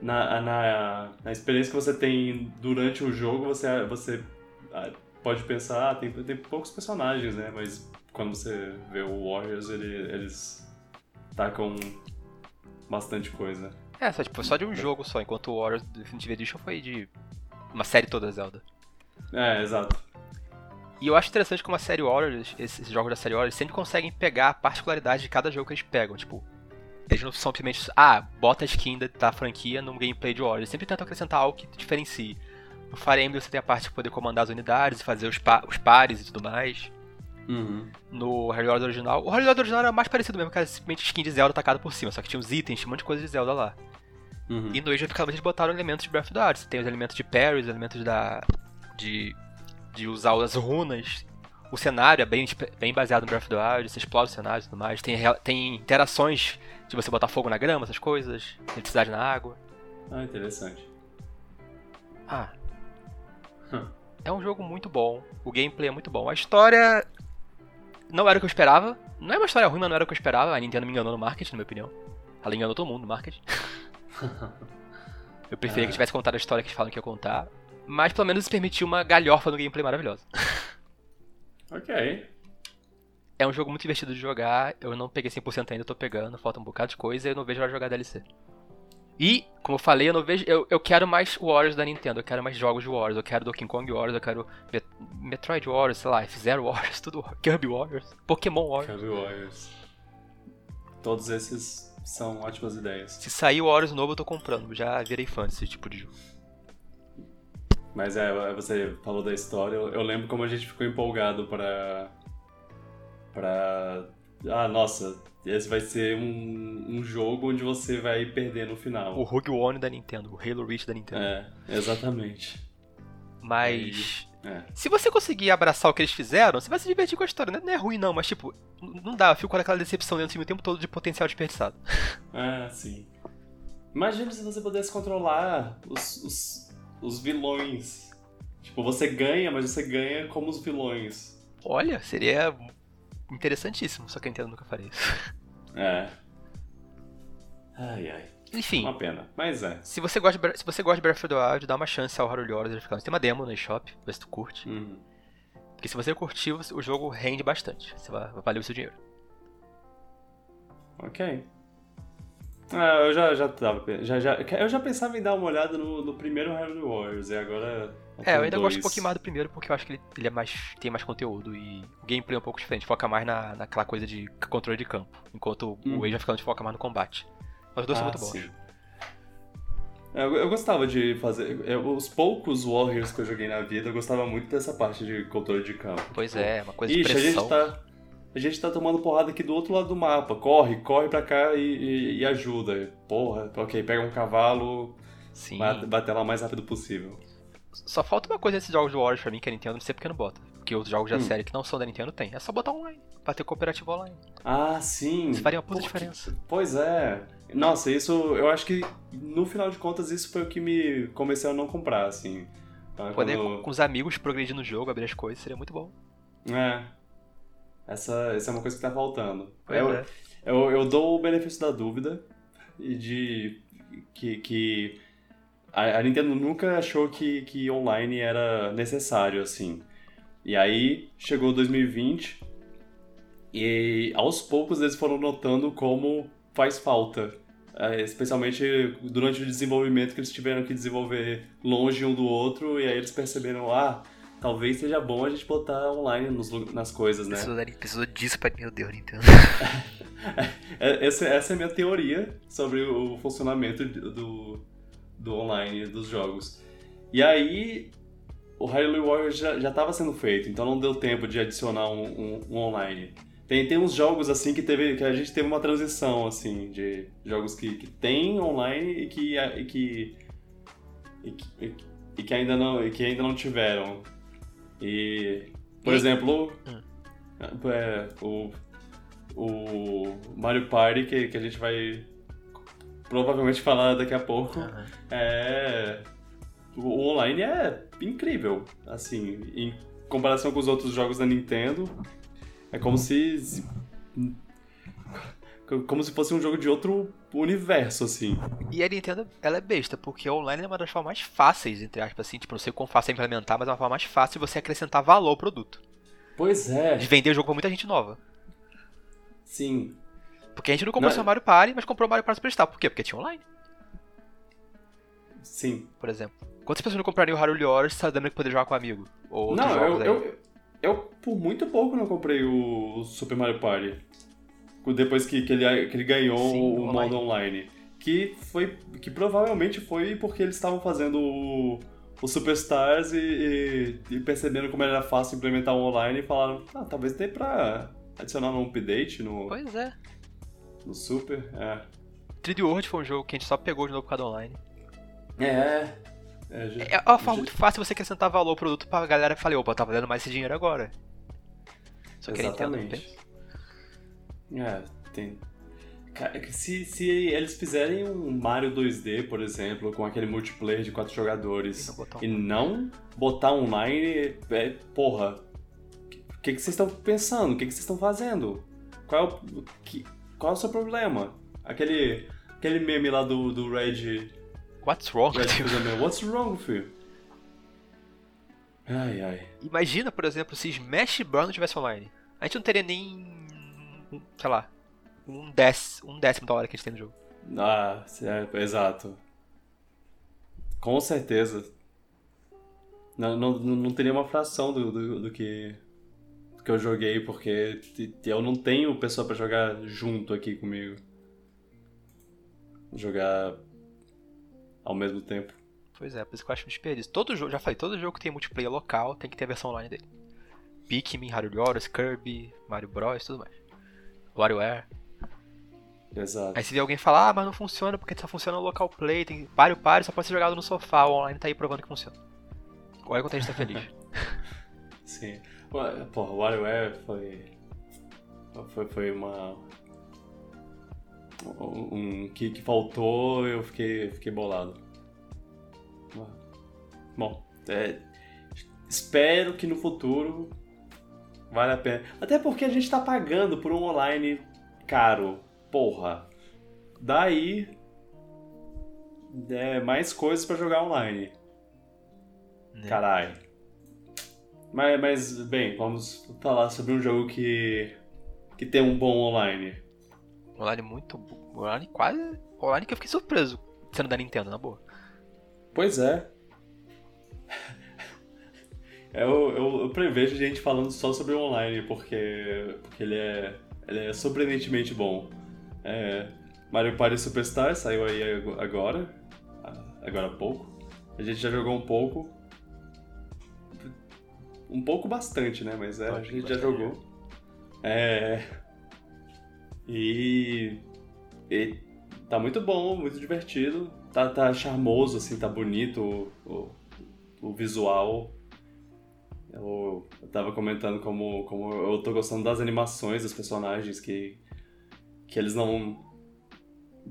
na, na, na, experiência que você tem durante o jogo, você, você ah, pode pensar, ah, tem, tem poucos personagens, né? Mas quando você vê o Warriors, ele, eles tacam bastante coisa.
É, só, tipo, só de um jogo só, enquanto o Warriors Definitive Edition foi de uma série toda Zelda.
É, exato.
E eu acho interessante como a série Warriors, esses jogos da série Warriors, sempre conseguem pegar a particularidade de cada jogo que eles pegam. Tipo, eles não são simplesmente, ah, bota a skin da franquia no gameplay de Warriors. Eles sempre tentam acrescentar algo que diferencie. No Fire Emblem você tem a parte de poder comandar as unidades, fazer os, pa os pares e tudo mais.
Uhum.
No Harry Potter original. O Harry Potter original era mais parecido mesmo, que era simplesmente skin de Zelda tacada por cima, só que tinha os itens, tinha um monte de coisa de Zelda lá.
Uhum.
E no Age of Calamity eles botaram elementos de Breath of the Wild. Você tem os elementos de parry, os elementos da. de. de usar as runas. O cenário é bem, bem baseado no Breath of the Wild, você explora o cenário e tudo mais. Tem, tem interações de você botar fogo na grama, essas coisas, eletricidade na água.
Ah, interessante.
Ah. É um jogo muito bom, o gameplay é muito bom. A história não era o que eu esperava. Não é uma história ruim, mas não era o que eu esperava. A Nintendo me enganou no marketing, na minha opinião. Ela enganou todo mundo no marketing. Eu preferia é. que tivesse contado a história que eles falam que ia contar. Mas pelo menos permitiu uma galhofa no gameplay maravilhosa.
Ok.
É um jogo muito divertido de jogar. Eu não peguei 100% ainda, tô pegando. Falta um bocado de coisa e eu não vejo a hora de jogar DLC. E, como eu falei, eu não vejo. Eu, eu quero mais Warriors da Nintendo. Eu quero mais jogos de Warriors. Eu quero Donkey Kong Warriors. Eu quero Met Metroid Warriors, sei lá, F-Zero Warriors, tudo. Kirby Warriors, Pokémon Warriors.
Kirby Warriors. Todos esses são ótimas ideias.
Se sair o Horus novo, eu tô comprando. Já virei fã desse tipo de jogo.
Mas é, você falou da história. Eu lembro como a gente ficou empolgado para. para. Ah, nossa, esse vai ser um, um jogo onde você vai perder no final.
O Rogue One da Nintendo, o Halo Reach da Nintendo.
É, exatamente.
Mas. É. Se você conseguir abraçar o que eles fizeram, você vai se divertir com a história. Não é, ruim, não, mas tipo, não dá. Eu fico com aquela decepção dentro de mim o tempo todo de potencial desperdiçado.
Ah, sim. Imagina se você pudesse controlar os, os, os vilões. Tipo, você ganha, mas você ganha como os vilões.
Olha, seria interessantíssimo, só que a Nintendo nunca faria isso.
É. Ai, ai.
Enfim,
Uma pena. Mas é.
se você gosta de, se você gosta de Breath of the Wild, dá uma chance ao Hyrule Warriors Tem uma demo no eShop, vê se tu curte.
Uhum.
Porque se você curtir, o jogo rende bastante. Você vai, vai valer o seu dinheiro.
Ok. Ah, eu já, já tava. Já, já, eu já pensava em dar uma olhada no, no primeiro Hyrule Warriors, e agora.
É, eu ainda
dois.
gosto um pouquinho mais do primeiro porque eu acho que ele, ele é mais, tem mais conteúdo e o gameplay é um pouco diferente, foca mais na, naquela coisa de controle de campo, enquanto
Uhum.
o Age of Calamity foca mais no combate. Mas os dois são
Ah,
muito bons.
sim. É, Eu, eu gostava de fazer. eu- os poucos Warriors que eu joguei na vida, eu gostava muito dessa parte de controle de campo.
Pois
Tipo,
é, uma coisa de
Ixi, a
pressão.
gente tá. A gente tá tomando porrada aqui do outro lado do mapa. Corre, corre pra cá e, e- e ajuda. Porra, ok, pega um cavalo,
Sim.
bate, bate lá o mais rápido possível.
Só falta uma coisa nesses jogos de Warriors pra mim que a Nintendo não sei porque não bota. Porque outros jogos da
Hum.
série que não são da Nintendo tem. É só botar online, pra ter cooperativo online.
Ah, sim.
Isso faria uma puta diferença.
Pois é. Nossa, isso eu acho que no final de contas isso foi o que me comecei a não comprar, assim. Ah,
Poder
quando-
com, com os amigos progredir no jogo, abrir as coisas, seria muito bom.
É. Essa, essa é uma coisa que tá faltando. Eu,
é.
eu, eu dou o benefício da dúvida e de que, que a, a Nintendo nunca achou que, que online era necessário, assim. E aí chegou 2020 e aos poucos eles foram notando como faz falta. É, especialmente durante o desenvolvimento que eles tiveram que desenvolver longe um do outro e aí eles perceberam, ah, talvez seja bom a gente botar online nos nas coisas, né?
Precisou, precisou disso pra. Meu Deus, Nintendo.
É, Essa, essa é a minha teoria sobre o funcionamento do, do online dos jogos. E aí, o Hyrule Warriors já, já tava sendo feito, então não deu tempo de adicionar um, um- um online. Tem, tem uns jogos assim que, teve, que a gente teve uma transição assim de jogos que, que tem online e que, e que, e que, e que ainda não, e que ainda não tiveram. E, por
E-
exemplo,
Hum.
é, o, o Mario Party, que, que a gente vai provavelmente falar daqui a pouco,
Aham.
é. O online é incrível, assim, em comparação com os outros jogos da Nintendo. É como se. Como se fosse um jogo de outro universo, assim.
E a Nintendo, ela é besta, porque o online é uma das formas mais fáceis, entre aspas, assim, tipo, não sei quão fácil é implementar, mas é uma forma mais fácil de você acrescentar valor ao produto.
Pois é,
De vender o jogo pra muita gente nova.
sim.
Porque a gente não comprou
Não,
só Mario Party, mas comprou Mario Party Superstar. Por quê? Porque tinha online,
Sim.
por exemplo. Quantas pessoas não comprariam o Hyrule Warriors sabendo que poder jogar com um amigo? Ou
Não, eu, eu, eu por muito pouco não comprei o Super Mario Party. Depois que, que, ele, que ele ganhou
Sim,
o
online.
modo online. Que foi. Que provavelmente foi porque eles estavam fazendo o, o Superstars e, e, e percebendo como era fácil implementar o online e falaram, ah, talvez dê pra adicionar um update no,
Pois é.
No Super. É.
3D World foi um jogo que a gente só pegou de novo por causa do online.
É. É, já-
É uma forma
já-
muito fácil você acrescentar valor ao produto pra galera que fala, opa, tá valendo mais esse dinheiro agora. Só que
Exatamente. É, tem. Cara, é que Se, se eles fizerem um Mario 2D, por exemplo, com aquele multiplayer de quatro jogadores
E não botar um-
e não botar online, é, porra, o que, que vocês estão pensando? O que, que vocês estão fazendo? Qual é o, que, qual é o seu problema? Aquele, aquele meme lá do, do Red,
What's wrong
Red
with
What's wrong with you? Ai, ai.
Imagina, por exemplo, se Smash Bros não tivesse online. A gente não teria nem. sei lá. Um, dec, um décimo da hora que a gente tem no jogo.
Ah, é, exato. Com certeza. Não, não, não teria uma fração do, do, do que, que eu joguei, porque eu não tenho pessoa pra jogar junto aqui comigo. Jogar ao mesmo tempo.
Pois é, por isso que eu acho um desperdício. Todo jogo, já falei, todo jogo que tem multiplayer local tem que ter a versão online dele. Pikmin, Warriors, Kirby, Mario Bros, tudo mais. WarioWare.
Exato.
Aí se vê alguém falar, ah, mas não funciona porque só funciona no local play, tem Mario Party, só pode ser jogado no sofá, o online tá aí provando que funciona. Olha quanto a gente tá feliz.
Sim. Porra, o WarioWare foi. Foi, foi uma. Um, um que, que faltou, eu fiquei, fiquei bolado. Bom, é, espero que no futuro Vale a pena. Até porque a gente tá pagando por um online caro. Porra. Daí. É, mais coisas pra jogar online.
Né?
Caralho. Mas, mas, bem, vamos falar sobre um jogo que. que tem um bom online.
Online muito. Online quase. Online que eu fiquei surpreso sendo da Nintendo, na boa.
Pois é. Eu, eu, eu prevejo gente falando só sobre o online, porque, porque ele, é, ele é surpreendentemente bom. É, Mario Party Superstar saiu aí agora, agora há pouco. A gente já jogou um pouco. Um pouco bastante, né? Mas é, a gente já jogou. É. E, e. Tá muito bom, muito divertido. Tá, tá charmoso, assim, tá bonito o, o, o visual. Eu, eu tava comentando como, como eu tô gostando das animações dos personagens, que, que eles não.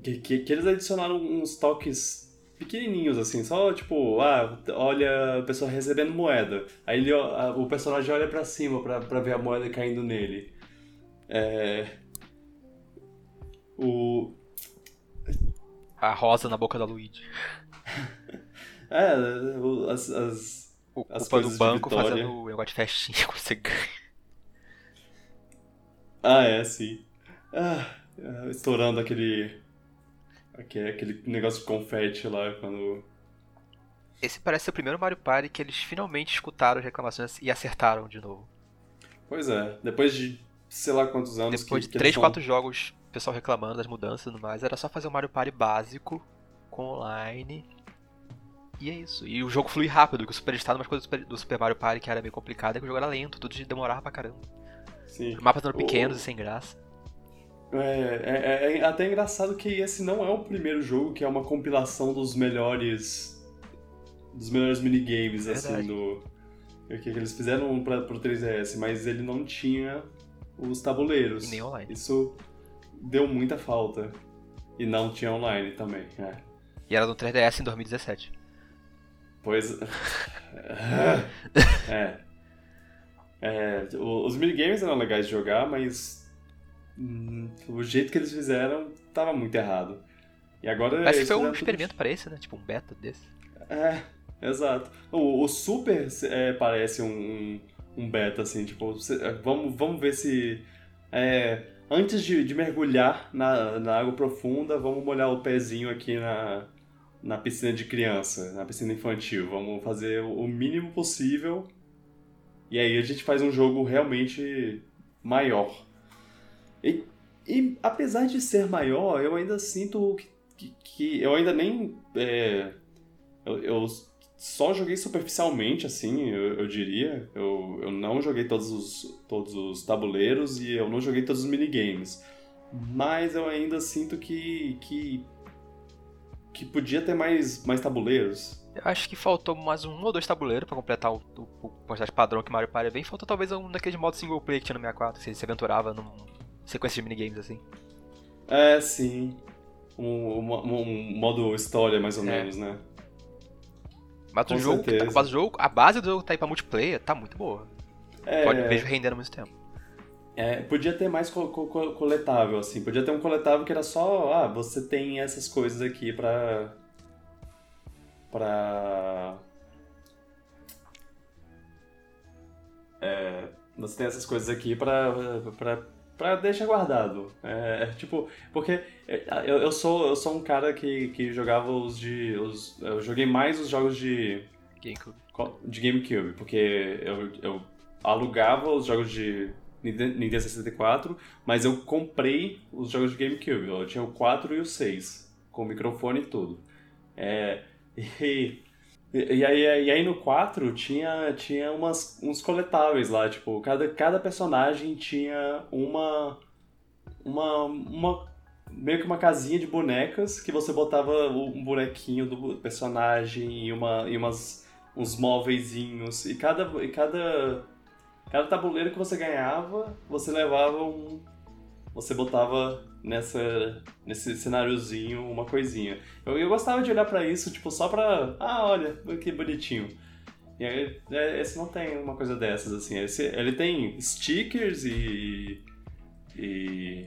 Que, que, que eles adicionaram uns toques pequenininhos, assim, só tipo, ah, olha a pessoa recebendo moeda. Aí ele, o personagem olha para cima pra, pra ver a moeda caindo nele. É. O.
A rosa na boca da Luigi.
é, as, as
o As culpa do banco fazendo o negócio de festinha que você ganha.
Ah, é, sim. Ah, estourando aquele, aquele. aquele negócio de confete lá quando.
Esse parece ser o primeiro Mario Party que eles finalmente escutaram as reclamações e acertaram de novo.
Pois é, depois de sei lá quantos anos
Depois
que,
de 3, 4 jogos, o pessoal reclamando das mudanças e tudo mais, era só fazer o Mario Party básico, com online, e é isso. E o jogo flui rápido, que o Super Estado, umas coisas do Super Mario Party que era meio complicado, é que o jogo era lento, tudo demorava pra caramba.
Sim.
Os mapas eram pequenos o... e sem graça.
É, é, é, até engraçado que esse não é o primeiro jogo que é uma compilação dos melhores. dos melhores minigames, assim, do. Que eles fizeram pra, pro 3DS, mas ele não tinha os tabuleiros.
E nem online.
Isso deu muita falta. E não tinha online também, é.
E era no 3DS em 2017.
Pois. é. é. Os minigames eram legais de jogar, mas. Hum, o jeito que eles fizeram tava muito errado. E agora.
Parece que foi um experimento tudo... para esse, né? Tipo um beta desse.
É, exato. O, o Super é, parece um, um, beta, assim, tipo, vamos, vamos ver se. É, antes de, de mergulhar na, na água profunda, vamos molhar o pezinho aqui na, na piscina de criança, na piscina infantil. Vamos fazer o mínimo possível. E aí a gente faz um jogo realmente maior. E, e apesar de ser maior, eu ainda sinto que, que, que eu ainda nem. É, eu, eu, só joguei superficialmente, assim, eu, eu, diria. Eu, eu não joguei todos os, todos os tabuleiros e eu não joguei todos os minigames. Mas eu ainda sinto que, que que podia ter mais, mais tabuleiros.
Acho que faltou mais um ou dois tabuleiros pra completar o, o, quantidade padrão que Mario Party vem. Faltou talvez um daqueles modos single player que tinha no 64, que você se aventurava num sequência de minigames assim.
É, sim. Um, um, um modo história, mais ou é. menos, né?
Mas o jogo, tá, a, base do jogo, a base do jogo tá aí pra multiplayer, tá muito boa. É... Pode vejo rendendo muito tempo.
É, podia ter mais co co coletável, assim. Podia ter um coletável que era só, ah, você tem essas coisas aqui pra. pra. É, você tem essas coisas aqui pra, pra, pra deixar guardado. É, é tipo, porque eu, eu, sou, eu sou um cara que, que jogava os de. Os, eu joguei mais os jogos de.
GameCube.
De GameCube, porque eu, eu alugava os jogos de Nintendo 64, mas eu comprei os jogos de GameCube. Eu tinha o 4 e o 6, com microfone e tudo. É, e, e, aí, e aí no 4 tinha, tinha umas, uns coletáveis lá, tipo, cada, cada personagem tinha uma, uma, uma. meio que uma casinha de bonecas que você botava um bonequinho do personagem e, uma, e umas, uns móveisinhos. E cada, e cada Cada tabuleiro que você ganhava, você levava um. Você botava nessa, nesse cenáriozinho uma coisinha. Eu, eu gostava de olhar para isso, tipo, só pra. Ah, olha, que bonitinho. E aí, é, esse não tem uma coisa dessas, assim. Esse, ele tem stickers e. e.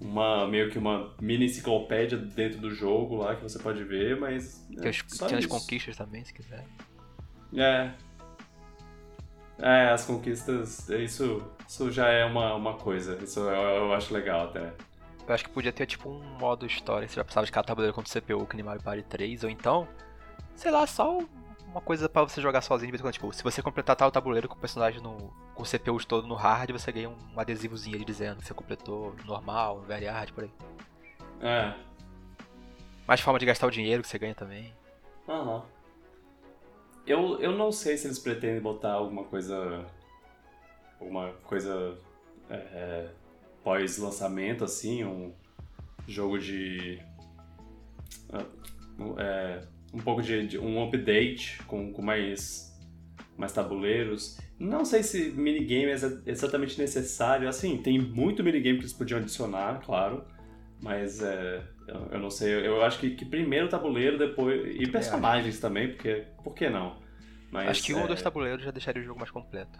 uma meio que uma mini enciclopédia dentro do jogo lá que você pode ver, mas.
Tem, as,
só
tem as conquistas também, se quiser.
É. É, as conquistas, isso, isso já é uma, uma coisa. Isso eu, eu acho legal até.
Eu acho que podia ter tipo um modo história, você já precisava de cada tabuleiro contra CPU, que nem Mario Party 3, ou então, sei lá, só uma coisa pra você jogar sozinho de vez em quando. Tipo, se você completar tal tabuleiro com o personagem no. com o CPU todo no hard, você ganha um adesivozinho ali dizendo que você completou no normal, no very hard, por aí.
É.
Mais forma de gastar o dinheiro que você ganha também.
Aham. Eu, eu não sei se eles pretendem botar alguma coisa. Alguma coisa. é, é, pós-lançamento, assim, um jogo de. ah, um- é, um pouco de, de- um update com, com mais. mais tabuleiros. Não sei se minigame é exa- exatamente necessário. Assim, tem muito minigame que eles podiam adicionar, claro. Mas é, eu, eu não sei. Eu, acho que, que primeiro o tabuleiro, depois. E personagens também, porque. Por que não? Mas,
acho que um
é,
ou dois tabuleiros já deixaria o jogo mais completo.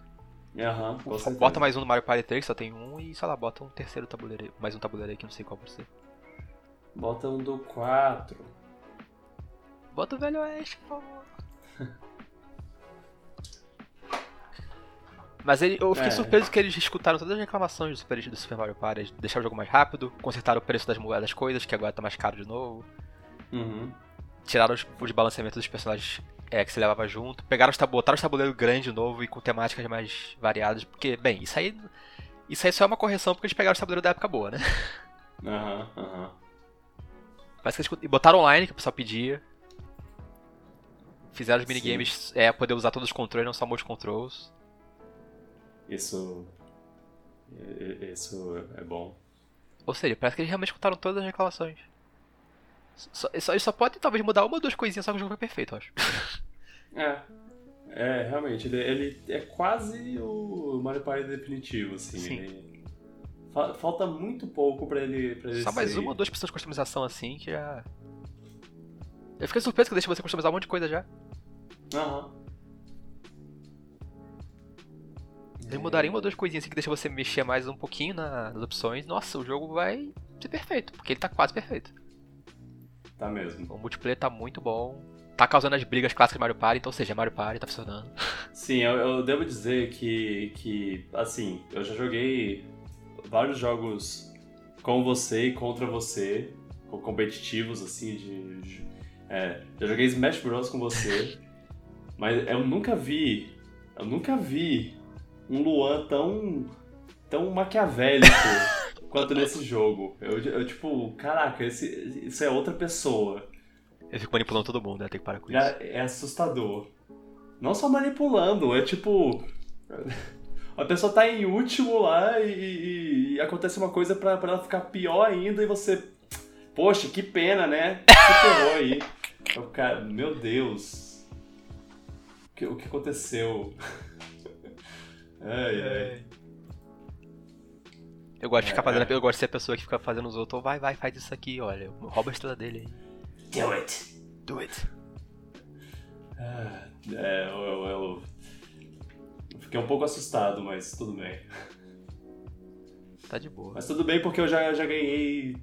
Aham, certeza.
Bota mais um no Mario Party 3, só tem um, e sei lá, bota um terceiro tabuleiro mais um tabuleiro aí que não sei qual vai ser.
Bota um do 4.
Bota o Velho Oeste, por favor. Mas ele, eu fiquei
É.
surpreso que eles escutaram todas as reclamações do Super, do Super Mario Party, de deixar o jogo mais rápido, consertaram o preço das moedas, das coisas, que agora tá mais caro de novo,
Uhum.
tiraram os, os balanceamentos dos personagens é, que se levava junto, pegaram os, botaram os tabuleiros grandes de novo e com temáticas mais variadas, porque, bem, isso aí, isso aí só é uma correção porque eles pegaram os tabuleiros da época boa, né?
Aham, aham.
Mas que eles, e botaram online, que o pessoal pedia. Fizeram os minigames é, poder usar todos os controles, não só motion controls.
Isso. Isso é bom.
Ou seja, parece que eles realmente escutaram todas as reclamações. Só, só, só podem talvez mudar uma ou duas coisinhas, só que o jogo foi perfeito, eu acho.
É. É, realmente, ele, ele é quase o Mario Party definitivo, assim.
Sim.
ele- fa- falta muito pouco pra ele, pra ele
Só mais
ser-
uma ou duas pessoas de customização assim que já. Eu fiquei surpreso que deixa você customizar um monte de coisa já.
Aham.
Eles mudarem uma ou duas coisinhas assim que deixa você mexer mais um pouquinho na- nas opções. Nossa, o jogo vai ser perfeito, porque ele tá quase perfeito.
Tá mesmo.
O multiplayer tá muito bom. Tá causando as brigas clássicas de Mario Party, então, ou seja, Mario Party tá funcionando.
Sim, eu, eu devo dizer que, que, assim, eu já joguei vários jogos com você e contra você, com- competitivos, assim, de... de- é, já joguei Smash Bros com você, mas eu nunca vi, eu nunca vi um Luan tão, tão maquiavélico quanto nesse jogo. Eu, eu, tipo, caraca, esse, isso é outra pessoa.
Eu fico manipulando todo mundo, né? Tem que parar com isso.
Já é assustador. Não só manipulando, é tipo. A pessoa tá em último lá e, e- e acontece uma coisa pra, pra ela ficar pior ainda e você. Poxa, que pena, né? Se ferrou aí. O cara, meu Deus. O que, o que aconteceu? Ai, ai.
Eu gosto de ficar
É,
fazendo.
é.
Eu gosto de ser a pessoa que fica fazendo os outros. Vai, vai, faz isso aqui, olha. Rouba a estrela dele aí.
Do it!
Do it.
Ah, É, eu, eu, eu- eu fiquei um pouco assustado, mas tudo bem.
Tá de boa.
Mas tudo bem porque eu já, já ganhei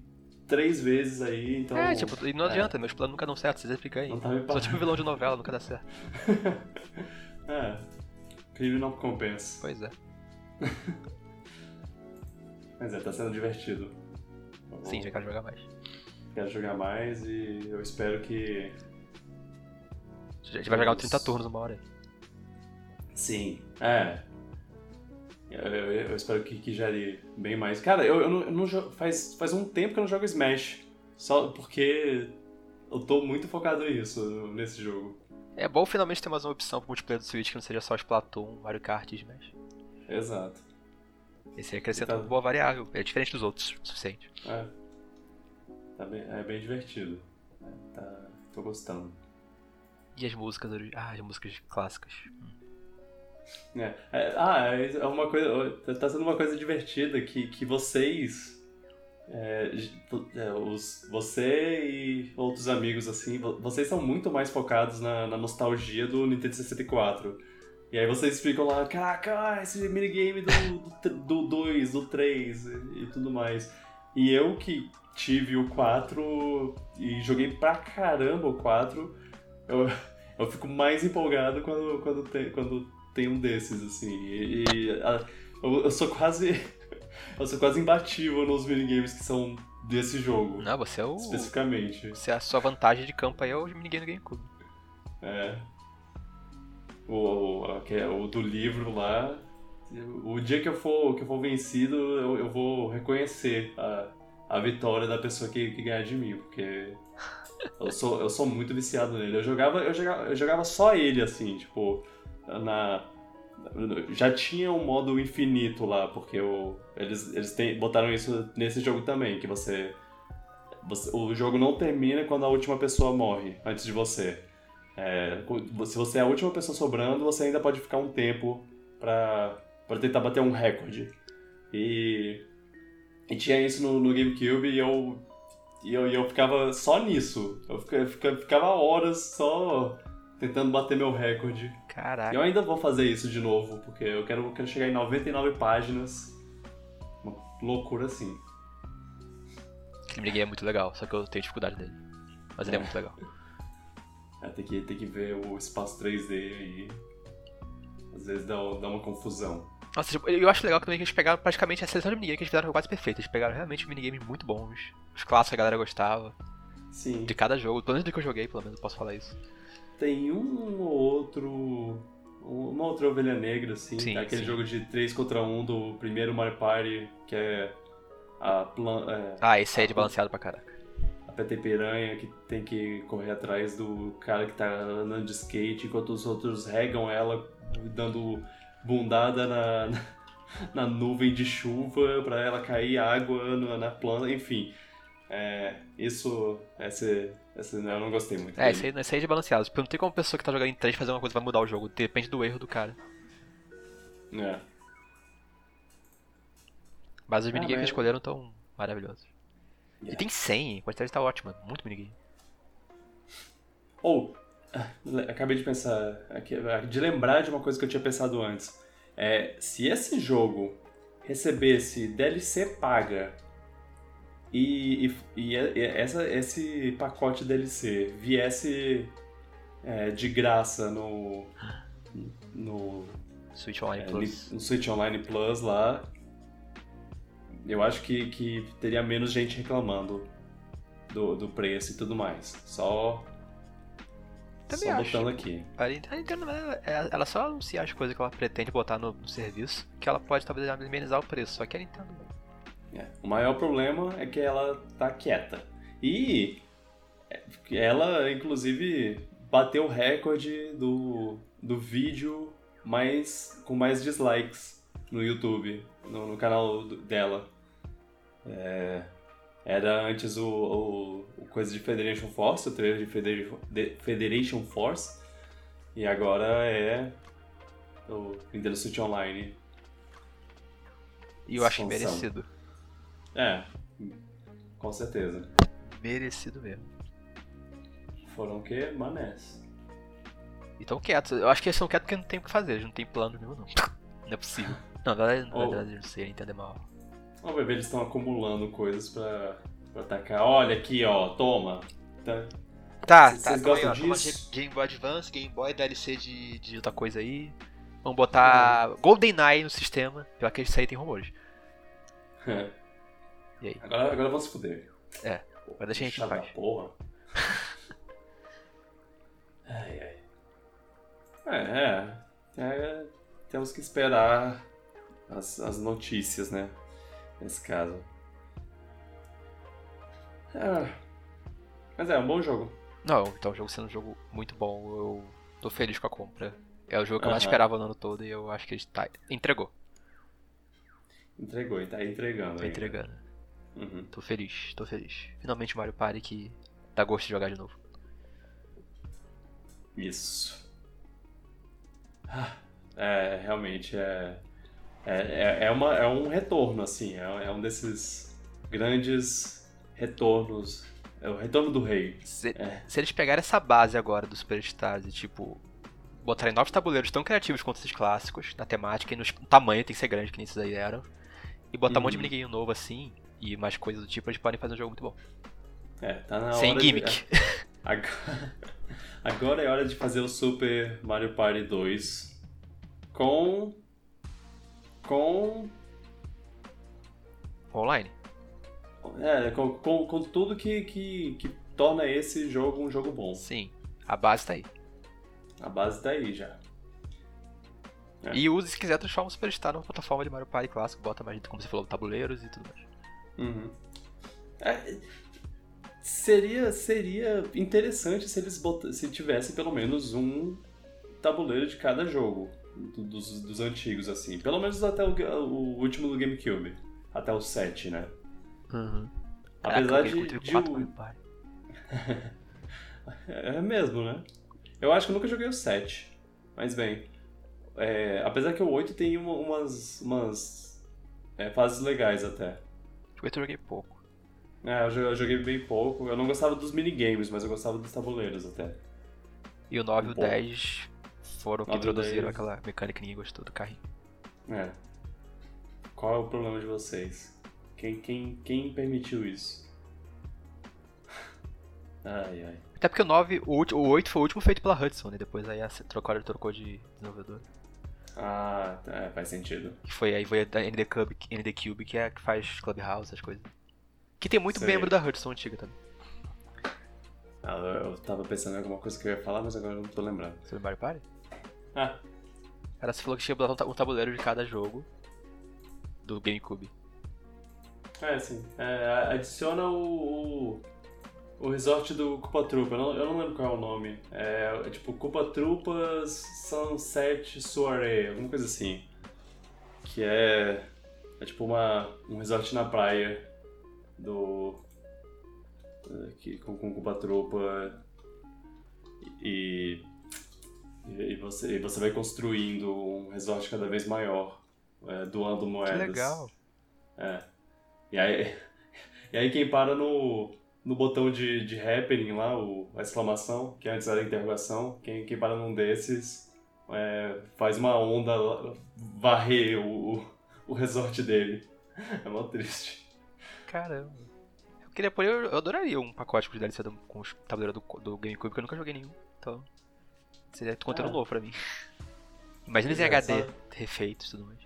três vezes aí, então.
é, tipo, e não
é.
adianta, meus planos nunca dão certo, vocês sempre ganham.
Não tá me
Sou
pagando.
tipo vilão de novela, nunca dá certo.
é. Crime não compensa.
Pois é.
Mas é, tá sendo divertido. Eu
Sim, já quero jogar mais.
Quero jogar mais e eu espero que.
A gente vai jogar um 30 turnos uma hora aí.
Sim. É. Eu, eu- eu espero que, que gere bem mais. Cara, eu, eu não, eu não faz, faz um tempo que eu não jogo Smash. Só porque eu tô muito focado nisso, nesse jogo.
É bom finalmente ter mais uma opção pro multiplayer do Switch que não seja só Splatoon, Mario Kart e Smash.
Exato.
Esse acrescenta
Tá.
uma boa variável. É diferente dos outros, o suficiente.
É. Tá bem, é bem divertido. É, tá, tô gostando.
E as músicas, ah, as músicas clássicas.
É, é, ah, é uma coisa. Tá sendo uma coisa divertida que, que vocês é, é, os, você e outros amigos, assim, vocês são muito mais focados na, na nostalgia do Nintendo 64. E aí vocês ficam lá, caraca, esse minigame do 2, do 3 e, e tudo mais. E eu que tive o 4 e joguei pra caramba o 4, eu, eu fico mais empolgado quando, quando, tem, quando tem um desses, assim. E, e a, eu, eu, sou quase. Eu sou quase imbatível nos minigames que são desse jogo.
Não, você é o.
Especificamente.
Você é a sua vantagem de campo aí é o minigame do GameCube.
É. O, o, o, do livro lá. O dia que eu for, que eu for vencido, eu, eu vou reconhecer a, a vitória da pessoa que, que ganhar de mim, porque eu sou, eu sou muito viciado nele. Eu jogava, eu jogava, eu jogava só ele, assim, tipo, na. Já tinha um modo infinito lá, porque eu, eles, eles tem, botaram isso nesse jogo também, que você, você, O jogo não termina quando a última pessoa morre antes de você. É, se você é a última pessoa sobrando, você ainda pode ficar um tempo pra, pra tentar bater um recorde. E, e tinha isso no, no GameCube e eu e eu, eu ficava só nisso. Eu ficava, ficava horas só tentando bater meu recorde.
Caraca.
E eu ainda vou fazer isso de novo, porque eu quero, eu quero chegar em 99 páginas. Uma loucura assim.
Minigame é muito legal, só que eu tenho dificuldade dele. Mas ele é, é muito legal.
É, tem que, tem que ver o espaço 3D aí. Às vezes dá, dá uma confusão.
Nossa, tipo, eu acho legal também que eles pegaram praticamente a seleção de minigames que eles fizeram quase perfeita. Eles pegaram realmente minigames muito bons. Os clássicos que a galera gostava.
Sim.
De cada jogo. Pelo menos do que eu joguei, pelo menos posso falar isso.
Tem um ou outro. Uma outra ovelha negra, assim. Sim, aquele sim. jogo de 3 contra 1 do primeiro Mario Party, que é. A plan... É,
ah, esse aí é de balanceado pra caraca.
A Pete Piranha que tem que correr atrás do cara que tá andando de skate enquanto os outros regam ela, dando bundada na, na, na nuvem de chuva para ela cair água na, na planta, enfim. É, isso, esse, esse eu não gostei muito.
É, esse aí, esse aí é de balanceado. Tipo, não tem como pessoa que tá jogando em 3 fazer uma coisa que vai mudar o jogo. Depende do erro do cara.
É.
Mas os ah, minigames que escolheram tão maravilhosos. E tem 100, a quantidade tá ótima. Muito minigame.
Ou, acabei de pensar, de lembrar de uma coisa que eu tinha pensado antes. É, se esse jogo recebesse DLC paga e, e, e essa, esse pacote DLC viesse é, de graça no, no
Switch Online é, Plus.
No Switch Online Plus lá, eu acho que, que teria menos gente reclamando do, do preço e tudo mais. Só também só acho. botando aqui.
A Nintendo, é, ela só anuncia as coisas que ela pretende botar no, no, serviço, que ela pode talvez amenizar o preço, só que a Nintendo...
É, o maior problema é que ela tá quieta. E ela, inclusive, bateu o recorde do, do vídeo mais, com mais dislikes no YouTube, no, no canal dela. É, era antes o, o, o, coisa de Federation Force, o trailer de Federation, de Federation Force. E agora é o Nintendo Switch Online.
E eu acho merecido.
É, com certeza.
Merecido mesmo.
Foram o quê? Manés.
E tão quietos. Eu acho que eles estão quietos porque não tem o que fazer, eles não tem plano nenhum, não. Não é possível. Não, na verdade, na verdade não sei, entender mal.
Ó, bebê, eles estão acumulando coisas pra, pra atacar. Olha aqui, ó, toma.
Tá, tá. Vocês tá, gostam aí, ó, disso? Game Boy Advance, Game Boy DLC de, de outra coisa aí. Vamos botar uhum. GoldenEye no sistema. Pior que isso aí tem rumores.
É. E aí? Agora, agora vamos se fuder.
É, agora deixa a gente em paz.
porra. ai, ai. É, é, é, Temos que esperar as, as notícias, né? nesse caso. É, mas é, um bom jogo.
Não, então o jogo sendo um jogo muito bom, eu tô feliz com a compra. É o jogo que eu mais esperava no ano todo e eu acho que ele tá, entregou.
Entregou, e tá entregando.
Tá entregando. Uhum. Tô feliz, tô feliz. Finalmente Mario Party que dá gosto de jogar de novo.
Isso. Ah, é, realmente é. É, é, é, uma, é um retorno, assim, é, é um desses. grandes retornos. É o retorno do rei.
Se,
É.
se eles pegarem essa base agora do Superstars e, tipo, botarem novos tabuleiros tão criativos quanto esses clássicos, na temática e no tamanho, tem que ser grande, que nem esses aí eram, e botar um monte de
Uhum.
minigame novo assim, e mais coisas do tipo, eles podem fazer um jogo muito bom.
É, tá na
Sem
hora.
gimmick.
De... Agora... Agora é hora de fazer o Super Mario Party 2 com. Com.
Online.
É, com, com, com tudo que, que, que torna esse jogo um jogo bom.
Sim. A base tá aí.
A base tá aí já. É.
E use se quiser transformar o Superstar numa plataforma de Mario Party clássico, bota mais, como você falou, tabuleiros e tudo mais.
Uhum. É, seria, seria interessante se eles bota- se tivessem pelo menos um tabuleiro de cada jogo. Do- Dos, dos antigos, assim. Pelo menos até o, o último do GameCube. Até o 7, né?
Uhum.
Apesar
Caraca,
de. de
quatro
o-. É mesmo, né? Eu acho que eu nunca joguei o 7. Mas bem. é, apesar que o 8 tem uma- umas. umas é, fases legais até.
O 8 eu joguei pouco.
É, eu jo- eu joguei bem pouco. Eu não gostava dos minigames, mas eu gostava dos tabuleiros até.
E o 9 e
Um
o
pouco.
10 foram que
9 o
introduziram
10.
aquela mecânica que ninguém gostou do carrinho.
É. Qual é o problema de vocês? Quem, quem, quem permitiu isso? Ai, ai.
Até porque o 9, o, o 8 foi o último feito pela Hudson, né? Depois aí a trocou, trocou de desenvolvedor.
Ah, é, faz sentido.
Que foi aí foi a ND Cube, ND Cube, que é a que faz Clubhouse, essas coisas. Que tem muito
Sei.
membro da Hudson antiga também.
Ah, eu, eu tava pensando em alguma coisa que eu ia falar, mas agora eu não tô lembrando.
Sobre Mario Party?
Ah,
Cara, você falou que tinha botar um ta- tabuleiro de cada jogo do GameCube.
é sim. É, adiciona o, o, o resort do Culpa Trupa. Eu não, eu não lembro qual é o nome. É, é tipo Culpa Trupas Sunset Soiree, alguma coisa assim. Que é, é tipo uma, um resort na praia do. é, Que, com, com Culpa Trupa. E. E você, e você vai construindo um resort cada vez maior, é, doando
Que
moedas.
legal.
É. E aí, e aí quem para no, no botão de, de happening lá, o, a exclamação, que antes era interrogação, quem, quem para num desses é, faz uma onda, varrer o, o, o resort dele. É mó triste.
Caramba. Eu queria pôr, eu adoraria um pacote de DLC do- com os tabuleiros do, do GameCube, porque eu nunca joguei nenhum. Então, seria conteúdo
Ah.
novo pra mim. Imagina eles em
Pois é,
HD,
só-
refeitos e tudo mais.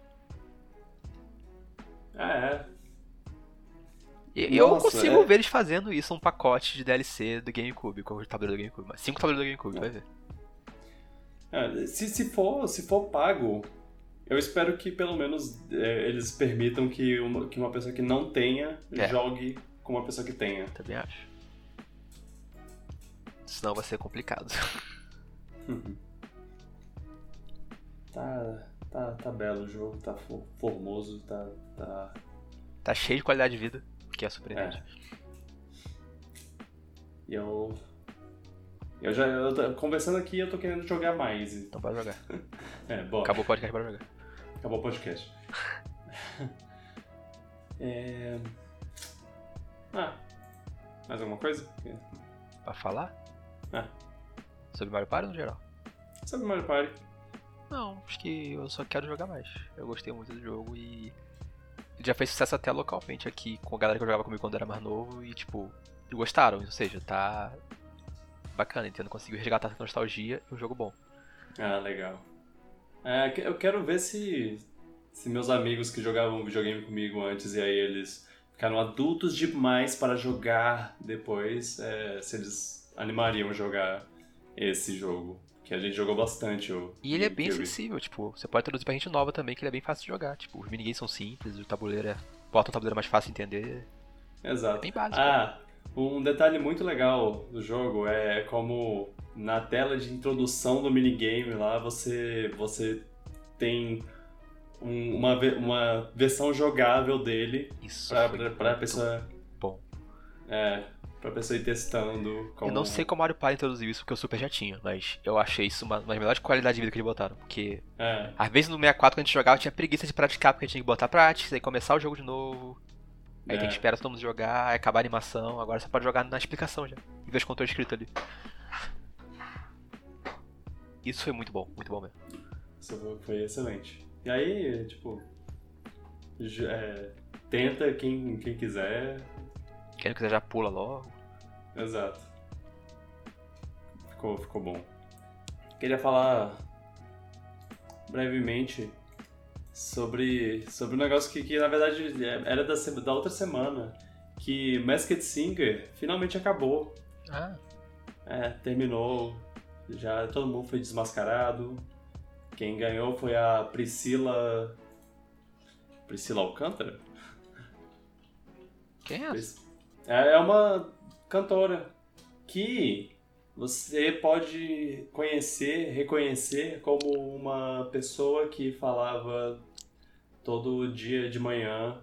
É, é.
E eu
Nossa,
consigo
é.
ver eles fazendo isso, um pacote de DLC do GameCube, com o tabuleiro do GameCube. Mas cinco tabuleiros do GameCube, vai ver.
É, se, se, for, se for pago, eu espero que pelo menos é, eles permitam que uma, que uma pessoa que não tenha
É.
jogue com uma pessoa que tenha.
Também acho. Senão vai ser complicado.
Uhum. Tá, tá, tá belo o jogo, tá fo- formoso, tá, tá...
Tá cheio de qualidade de vida, que é surpreendente.
E eu... Eu já, eu tô- conversando aqui, eu tô querendo jogar mais.
Então bora jogar.
É, bom,
Acabou o podcast, bora jogar.
acabou o podcast. é... Ah, mais alguma coisa?
Pra falar?
É.
Sobre Mario Party no geral?
Sabe Mario Party?
Não, acho que eu só quero jogar mais. Eu gostei muito do jogo e. Ele já fez sucesso até localmente aqui com a galera que eu jogava comigo quando era mais novo e, tipo, gostaram. Ou seja, tá bacana, entendo. Conseguiu resgatar essa nostalgia e um jogo bom.
Ah, legal. É, eu quero ver se, se meus amigos que jogavam videogame comigo antes e aí eles ficaram adultos demais para jogar depois, é, se eles animariam a jogar esse jogo. Que a gente jogou bastante o
E ele é bem
GameCube.
sensível, tipo, você pode traduzir pra gente nova também, que ele é bem fácil de jogar. Tipo, os minigames são simples, o tabuleiro é. Bota um tabuleiro mais fácil de entender.
Exato.
É bem básico.
Ah, um detalhe muito legal do jogo é como na tela de introdução do minigame lá você, você tem um- uma, uma versão jogável dele
Isso.
pra, pra, pra pessoa.
bom.
É, pra pessoa ir testando. Como...
Eu não sei como Mario Party introduziu isso, porque o Super já tinha, mas eu achei isso uma, uma das melhores qualidades de vida que eles botaram. Porque
É,
às vezes no 64 quando a gente jogava tinha preguiça de praticar, porque tinha que botar prática, aí começar o jogo de novo. Aí
É.
tem que esperar todo mundo jogar, aí acabar a animação, agora você pode jogar na explicação já. Em vez de controle escrito ali. Isso foi muito bom, muito bom mesmo.
Isso foi- excelente. E aí, tipo. é, tenta quem, quem quiser.
Quem não quiser já pula logo.
Exato. Ficou, ficou bom. Queria falar brevemente sobre, sobre um negócio que, que na verdade é- era da, da outra semana. Que Masked Singer finalmente acabou.
Ah,
É, terminou. Já todo mundo foi desmascarado. Quem ganhou foi a Priscila. Priscila Alcântara?
quem é essa?
É é uma cantora que você pode conhecer, reconhecer como uma pessoa que falava todo dia de manhã,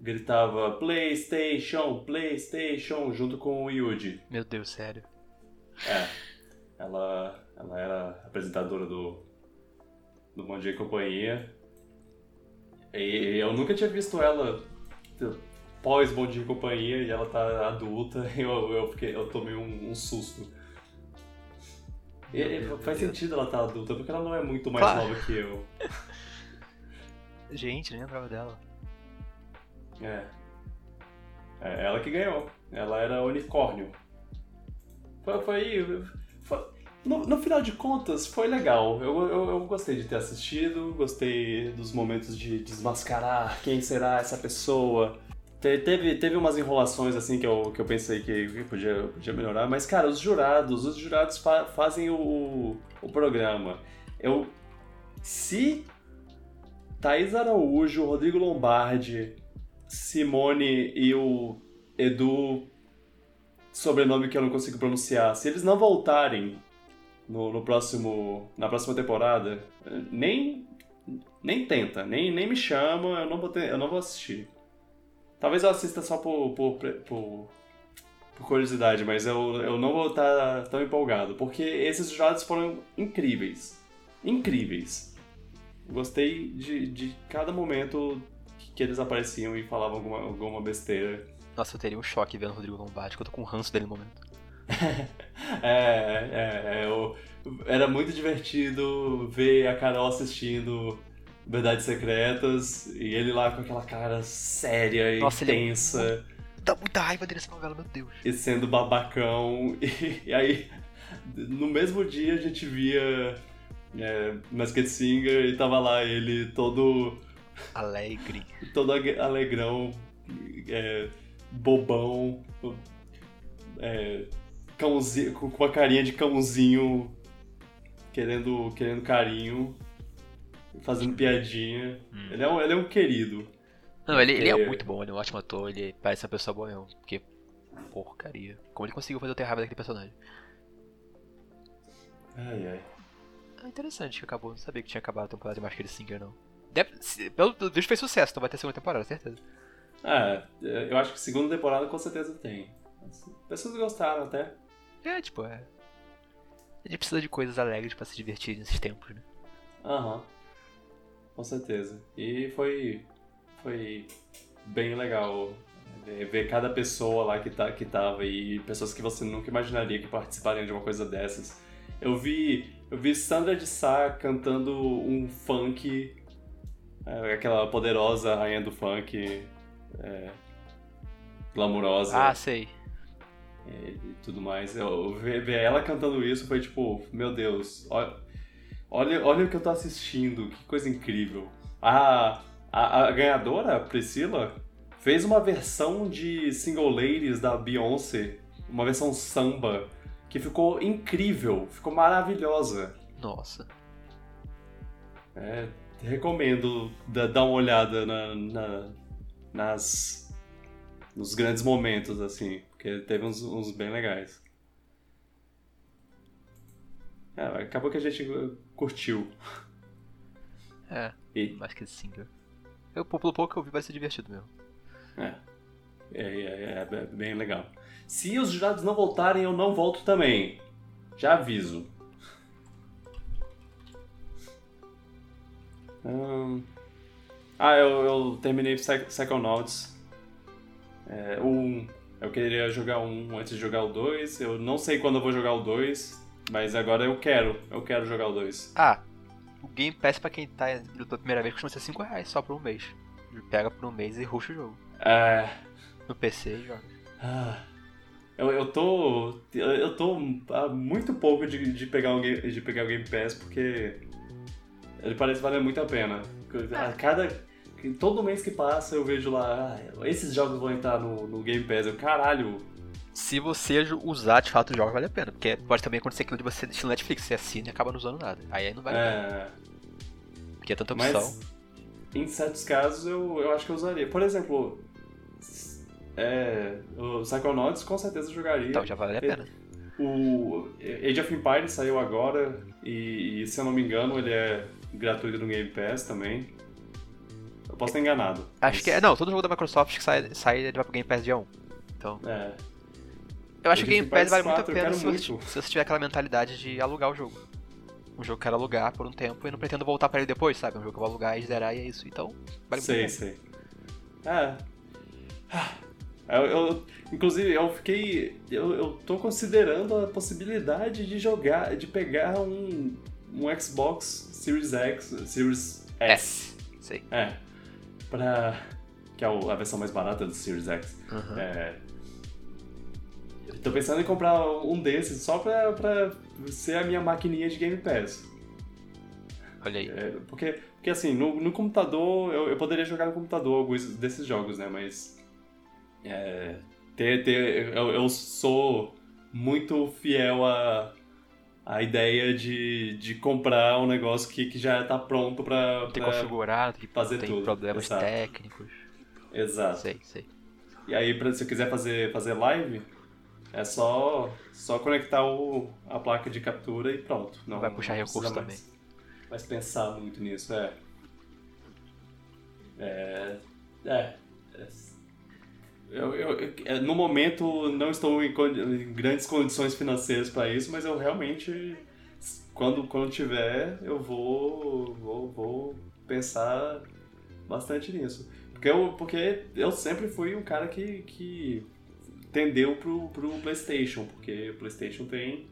gritava PlayStation, PlayStation, junto com o Yuji.
Meu Deus, sério.
É, ela, ela era apresentadora do, do Bom Dia e Companhia. E eu nunca tinha visto ela pós Bom Dia e Companhia e ela tá adulta e eu, eu, fiquei, eu tomei um, um susto. E, e faz sentido ela estar adulta, porque ela não é muito mais
Claro.
nova que eu.
Gente, nem lembrava dela.
É. É ela que ganhou. Ela era unicórnio. Foi. foi, foi- no, no final de contas, foi legal. Eu, eu, eu gostei de ter assistido, gostei dos momentos de desmascarar quem será essa pessoa. Te- Teve, teve umas enrolações assim que eu, que eu pensei que podia, podia melhorar, mas cara, os jurados, os jurados fa- fazem o, o programa. Eu. Se Thaís Araújo, Rodrigo Lombardi, Simone e o Edu, sobrenome que eu não consigo pronunciar, se eles não voltarem no, no próximo, na próxima temporada, nem, nem tenta, nem, nem me chama, eu não vou, ter- eu não vou assistir. Talvez eu assista só por, por, por, por curiosidade, mas eu, eu não vou estar tão empolgado, porque esses jurados foram incríveis. Incríveis. Gostei de, de cada momento que, que eles apareciam e falavam alguma, alguma besteira.
Nossa, eu teria um choque vendo o Rodrigo Lombardi, que eu tô com ranço dele no momento.
É, é, é, eu- era muito divertido ver a Carol assistindo Verdades Secretas e ele lá com aquela cara séria e
Nossa, ele é
tensa
Dá muita raiva dele essa novela, meu Deus.
e sendo babacão. E, e aí, no mesmo dia, a gente via é, Masked Singer e tava lá ele todo,
Alegre.
todo alegrão, é, bobão, é, cãozinho, com com uma carinha de cãozinho querendo, querendo carinho, fazendo piadinha.
Hum.
Ele, é um, ele é um querido.
Não, ele, ele é
É.
muito bom, ele é um ótimo ator, ele parece uma pessoa boa mesmo. Porque, porcaria. Como ele conseguiu fazer eu ter raiva daquele personagem?
Ai, ai.
Ah, interessante que acabou, não sabia que tinha acabado a temporada de Masked Singer, não. Deve, pelo visto fez sucesso, então vai ter segunda temporada, certeza.
Ah, eu acho que segunda temporada com certeza tem. As pessoas gostaram até.
É, tipo, é. A gente precisa de coisas alegres pra se divertir nesses tempos, né?
Aham. Com certeza. E foi. Foi bem legal é, ver cada pessoa lá que, tá, que tava e pessoas que você nunca imaginaria que participariam de uma coisa dessas. Eu vi. Eu vi Sandra de Sá cantando um funk. é, aquela poderosa rainha do funk. É, glamurosa
Ah, sei.
e tudo mais. Eu ver, ver ela cantando isso foi tipo, meu Deus, olha, olha, olha o que eu tô assistindo, que coisa incrível. A, a, a ganhadora, Priscila, fez uma versão de Single Ladies da Beyoncé, uma versão samba, que ficou incrível, ficou maravilhosa.
Nossa.
É, recomendo da- dar uma olhada na, na- nas, nos grandes momentos, assim, porque teve uns, uns bem legais. É, acabou que a gente curtiu.
É,
E,
Masked Singer. Eu, pelo pouco que eu vi, vai ser divertido mesmo.
é, é, é, é bem legal. Se os jurados não voltarem, eu não volto também. Já aviso. Hum, Ah, eu, eu terminei Psy- Psychonauts. É, 1, eu queria jogar um antes de jogar o 2. Eu não sei quando eu vou jogar o 2, mas agora eu quero. Eu quero jogar o 2.
Ah, o Game Pass pra quem tá pela primeira vez costuma ser 5 reais só por um mês. Pega por um mês e ruxa o jogo.
É.
No PC e joga.
Ah, eu, eu tô. Eu tô há muito pouco de, de, pegar o game, de pegar o Game Pass porque ele parece valer muito a pena. A cada. Todo mês que passa eu vejo lá, ah, esses jogos vão entrar no, no Game Pass. Eu, caralho,
se você usar de fato o jogo, vale a pena. Porque pode também acontecer aquilo de você, estilo Netflix, você assina e acaba não usando nada. Aí não vale a pena.
é.
Porque é tanta opção.
Mas, em certos casos, eu, eu acho que eu usaria. Por exemplo, é, o Psychonauts com certeza eu jogaria.
Então já vale a pena.
O Age of Empires saiu agora e, e, se eu não me engano, ele é gratuito no Game Pass também. Eu posso estar enganado.
Acho
mas-
que é. Não, todo jogo da Microsoft que sai, sai ele vai pro Game Pass dia 1. Então.
É,
Eu acho que o Game Pass vale muito a
4
pena se
muito.
se você tiver aquela mentalidade de alugar o jogo. Um jogo que eu quero alugar por um tempo e não pretendo voltar pra ele depois, sabe? Um jogo que eu vou alugar e zerar e é isso. Então, vale
sei,
muito a
sei. É. Ah, Eu, eu- inclusive, eu fiquei. Eu, eu tô considerando a possibilidade de jogar, de pegar um, um Xbox Series X, Series
pena.
S.
S. Sei.
É. Pra. Que é a versão mais barata do Series X.
Uhum.
É. Tô pensando em comprar um desses só pra, pra ser a minha maquininha de Game Pass.
Olha aí.
É, porque, porque assim, no, no computador, eu, eu poderia jogar no computador alguns desses jogos, né? Mas. É, ter, ter, eu, eu sou muito fiel à, à ideia de, de comprar um negócio que, que já tá pronto pra.
Tem
pra-
configurado, que
fazer
tem
tudo,
problemas
exato.
técnicos.
Exato.
Sei, sei.
E aí, pra, se eu quiser fazer, fazer live, é só, só conectar o, a placa de captura e pronto. Não
Vai puxar
não
recurso também.
mais, mais pensar muito nisso, é. É. É. é. Eu, eu, eu- é, no momento não estou em, em grandes condições financeiras para isso, mas eu realmente, quando, quando tiver, eu vou, vou, vou pensar bastante nisso. Porque eu, porque eu sempre fui um cara que, que tendeu pro, pro PlayStation, porque o PlayStation tem,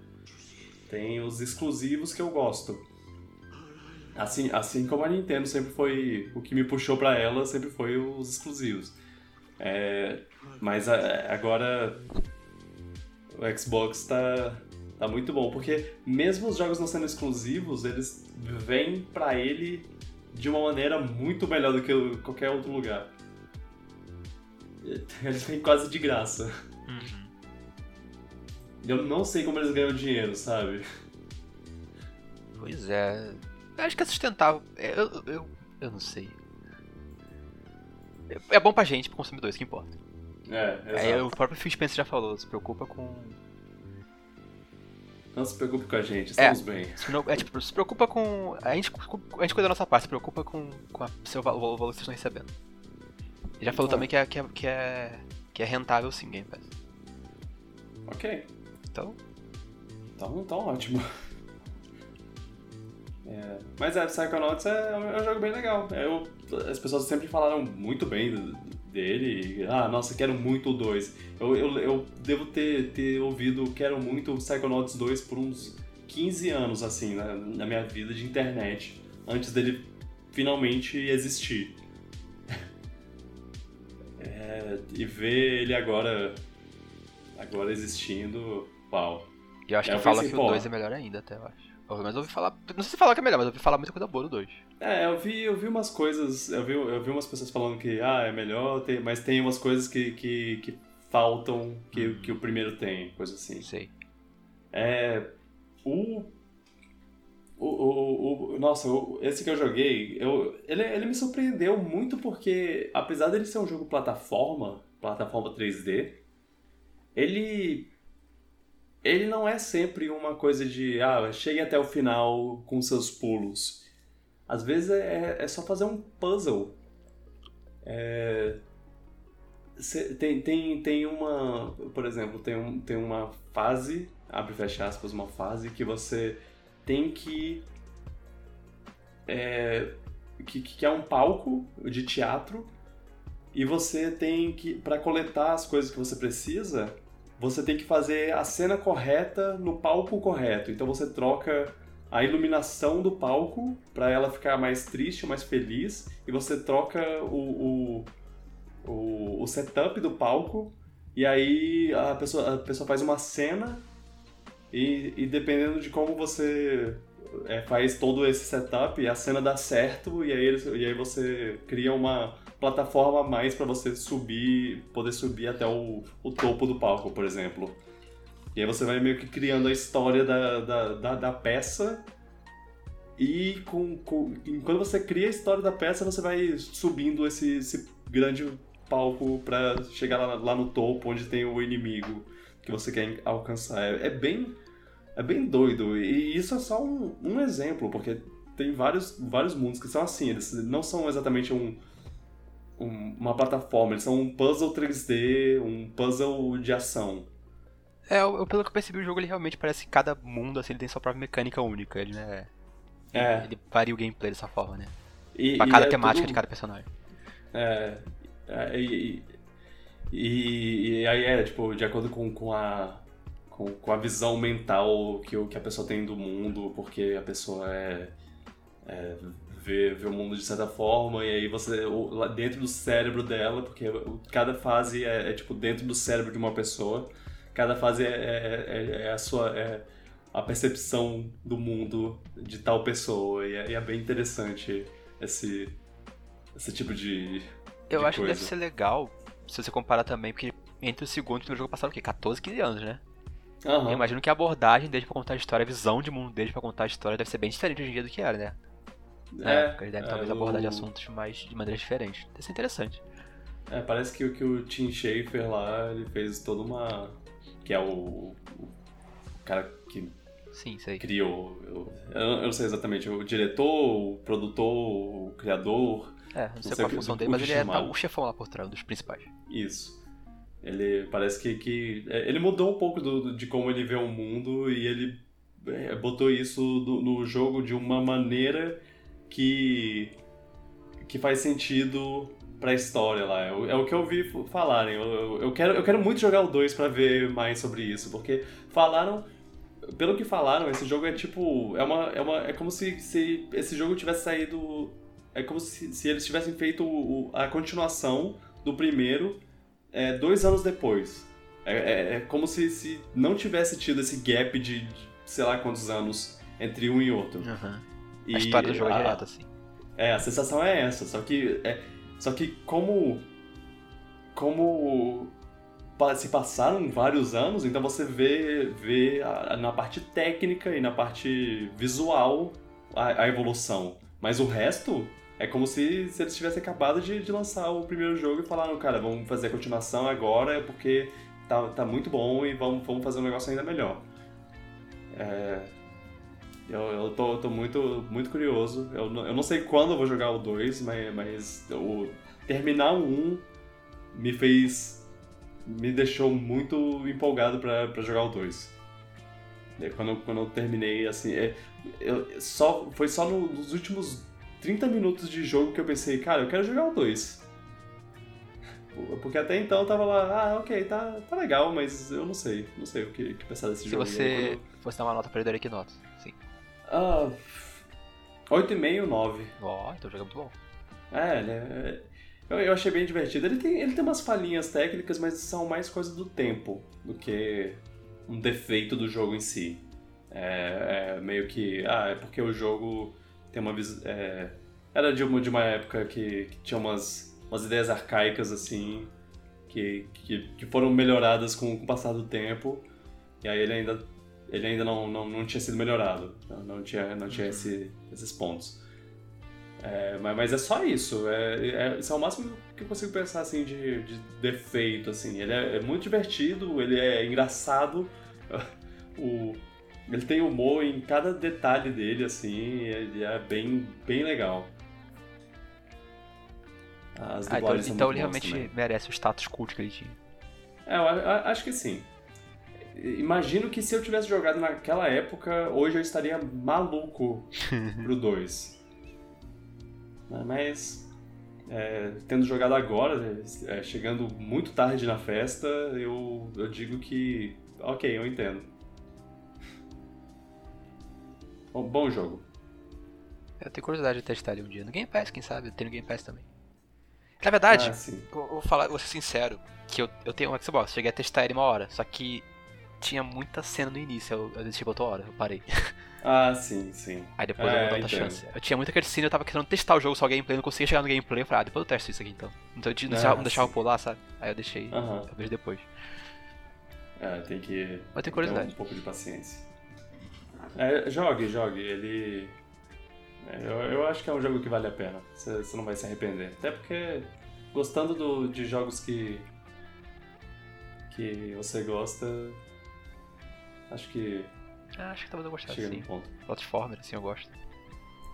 tem os exclusivos que eu gosto. Assim, assim como a Nintendo sempre foi. O que me puxou pra ela sempre foi os exclusivos. É, mas a- agora o Xbox tá, tá muito bom, porque mesmo os jogos não sendo exclusivos, eles vêm pra ele de uma maneira muito melhor do que qualquer outro lugar. Eles vêm quase de graça.
Uhum.
Eu não sei como eles ganham dinheiro, sabe?
Pois é. Eu acho que é sustentável. É, Eu, eu, eu não sei. É- É bom pra gente, pro consumidor, isso que importa.
É,
Aí
exato.
o próprio Phil Spencer já falou, se preocupa com.
Não se preocupe com a gente, estamos bem.
se não- É tipo, se preocupa com. A gente, a gente cuida da nossa parte, se preocupa com, com a- o seu o valor que vocês estão recebendo. Ele já falou
Ah.
também que é, que, é, que, é, que é rentável sim, Game Pass.
Ok,
Então,
então, então ótimo. É, mas é, Psychonauts é, um- é um jogo bem legal. Eu, as pessoas sempre falaram muito bem do- dele. Ah, nossa, quero muito o 2. Eu, eu, eu devo ter, ter ouvido quero muito o Psychonauts 2 por uns 15 anos, assim, na, na minha vida de internet. Antes dele finalmente existir. É, e ver ele agora, agora existindo, uau.
e eu acho
É,
que
eu
fala que o
pô.
2 é melhor ainda, até eu acho. Mas eu ouvi falar. Não sei se falar que é melhor, mas eu ouvi falar muita coisa boa do 2.
É, eu vi, eu vi umas coisas, eu vi, eu vi umas pessoas falando que ah, é melhor, tem- mas tem umas coisas que, que, que faltam que,
Uhum.
que o primeiro tem, coisa assim.
Sei.
É. O. O, o, o- nossa, o- esse que eu joguei, eu, ele, ele me surpreendeu muito porque, apesar dele ser um jogo plataforma, plataforma 3D, ele. Ele não é sempre uma coisa de, ah, chegue até o final com seus pulos. Às vezes é, é só fazer um puzzle. É, cê- tem, tem, tem uma. Por exemplo, tem, um, tem uma fase, abre e fecha aspas, uma fase que você tem que. É, que, que é um palco de teatro e você tem que, para coletar as coisas que você precisa, você tem que fazer a cena correta no palco correto. Então você troca a iluminação do palco para ela ficar mais triste, mais feliz, e você troca o, o, o, o setup do palco, e aí a pessoa, a pessoa faz uma cena, e, e dependendo de como você é, faz todo esse setup, a cena dá certo, e aí, e aí você cria uma plataforma a mais para você subir, poder subir até o, o topo do palco, por exemplo. E aí você vai meio que criando a história da, da, da, da peça. E com, com, quando você cria a história da peça, você vai subindo esse, esse grande palco para chegar lá, lá, no topo, onde tem o inimigo que você quer alcançar. É, é bem é bem doido. E isso é só um, um exemplo, porque tem vários, vários mundos que são assim. Eles não são exatamente um, um, uma plataforma, eles são um puzzle 3D, um puzzle de ação.
É, eu, pelo que eu percebi, o jogo ele realmente parece que cada mundo assim, ele tem sua própria mecânica única. Ele, né, é. ele varia o gameplay dessa forma, né? E, pra cada é temática tudo... de cada personagem.
É. é e, e, e, aí é, tipo, de acordo com, com, a, com, com a visão mental que, que a pessoa tem do mundo, porque a pessoa é, é ver, ver o mundo de certa forma, e aí você, lá dentro do cérebro dela, porque cada fase é, é tipo dentro do cérebro de uma pessoa, cada fase é, é, é, é a sua. É a percepção do mundo de tal pessoa, e é, e é bem interessante esse, esse tipo de.
Eu
de
acho
coisa.
que deve ser legal se você comparar também, porque entre o segundo e o primeiro jogo passaram o quê? 14, 15 anos, né? Uhum. Eu imagino que a abordagem dele pra contar a história, a visão de mundo dele pra contar a história deve ser bem diferente hoje em dia do que era, né? Na é, época, eles devem é, talvez abordar de assuntos mais de maneira diferente. Deve ser interessante.
É, parece que, que o Tim Schafer lá, ele fez toda uma. que é o, o cara que
Sim, sei.
criou. Eu, eu, não sei exatamente, o diretor, o produtor, o criador.
É, não sei, não sei qual a função dele, mas ele é tá, o chefão lá por trás, um dos principais.
Isso. Ele parece que, que. É, ele mudou um pouco do, de como ele vê o mundo e ele é, botou isso do, no jogo de uma maneira que que faz sentido pra história lá. É, é o que eu ouvi falarem. Eu, eu, quero, eu quero muito jogar o 2 para ver mais sobre isso, porque falaram. Pelo que falaram, esse jogo é tipo. É, uma, é, uma, é como se, se esse jogo tivesse saído. É como se, se eles tivessem feito o, a continuação do primeiro é, dois anos depois. É, é, é, como se, se não tivesse tido esse gap de, de sei lá quantos anos entre um e outro.
Uhum. E a história do jogo é direta, assim.
É, a sensação é essa, só que. É, só que como. Como se passaram vários anos, então você vê, vê a, na parte técnica e na parte visual a, a, evolução. Mas o resto é como se, se eles tivessem acabado de, de lançar o primeiro jogo e falaram, cara, vamos fazer a continuação agora porque tá, tá muito bom e vamos, vamos fazer um negócio ainda melhor. É, eu, eu tô, tô, muito, muito curioso. Eu, eu não sei quando eu vou jogar o 2, mas, mas o, terminar o 1 me fez. me deixou muito empolgado pra, pra jogar o 2. Quando, quando eu terminei, assim. É, eu, só, foi só no, nos últimos 30 minutos de jogo que eu pensei, cara, eu quero jogar o 2. Porque até então eu tava lá, ah, ok, tá, tá legal, mas eu não sei, não sei o que, que pensar desse
Se
jogo.
Se você fosse dar uma nota pra ele, daria que nota?
Ah, 8,5, 9.
Ó, oh, então o jogo é muito bom.
É, né? Eu, eu achei bem divertido. Ele tem, ele tem umas falhinhas técnicas, mas são mais coisas do tempo do que um defeito do jogo em si. É, é meio que. Ah, é porque o jogo tem uma visão. É, era de uma, de uma época que, que, tinha umas, umas ideias arcaicas assim, que, que, que foram melhoradas com, com o passar do tempo. E aí ele ainda ele ainda não, não, não tinha sido melhorado. Não, tinha, não tinha esse, esses pontos. É, mas, mas, é só isso. É, é, isso é o máximo que eu consigo pensar assim, de, de defeito. Assim. Ele é, é, muito divertido, ele é engraçado. o, ele tem humor em cada detalhe dele, assim, ele é bem, bem legal.
As ah, então, então ele realmente também. merece o status cult que ele tinha.
É, eu, eu acho que sim. Imagino que se eu tivesse jogado naquela época, hoje eu estaria maluco pro 2. Mas. é, tendo jogado agora, é, chegando muito tarde na festa, eu, eu digo que. Ok, eu entendo. Bom, bom jogo.
Eu tenho curiosidade de testar ele um dia. No Game Pass, quem sabe? Tem no Game Pass também. Na verdade,
Ah,
eu vou, falar, vou ser sincero, que eu, eu tenho um Xbox, cheguei a testar ele uma hora, só que tinha muita cena no início, eu, eu desisti outra hora, eu parei.
Ah, sim, sim.
Aí depois
É,
eu vou dar outra chance. Eu tinha muita cutscene, eu tava querendo testar o jogo só gameplay, não conseguia chegar no gameplay, eu falei, ah, depois eu testo isso aqui então. Então eu não
Ah,
deixava, não deixava pular, sabe? Aí eu deixei, eu vejo depois.
É, tem que.
Mas tenho curiosidade.
um pouco de paciência. É, jogue, jogue. Ele. é, eu, eu acho que é um jogo que vale a pena. Você você não vai se arrepender. Até porque, gostando do- de jogos que. que você gosta. Acho que
Ah, acho que talvez eu gostasse
chega
sim.
ponto.
Platformer, assim, eu gosto.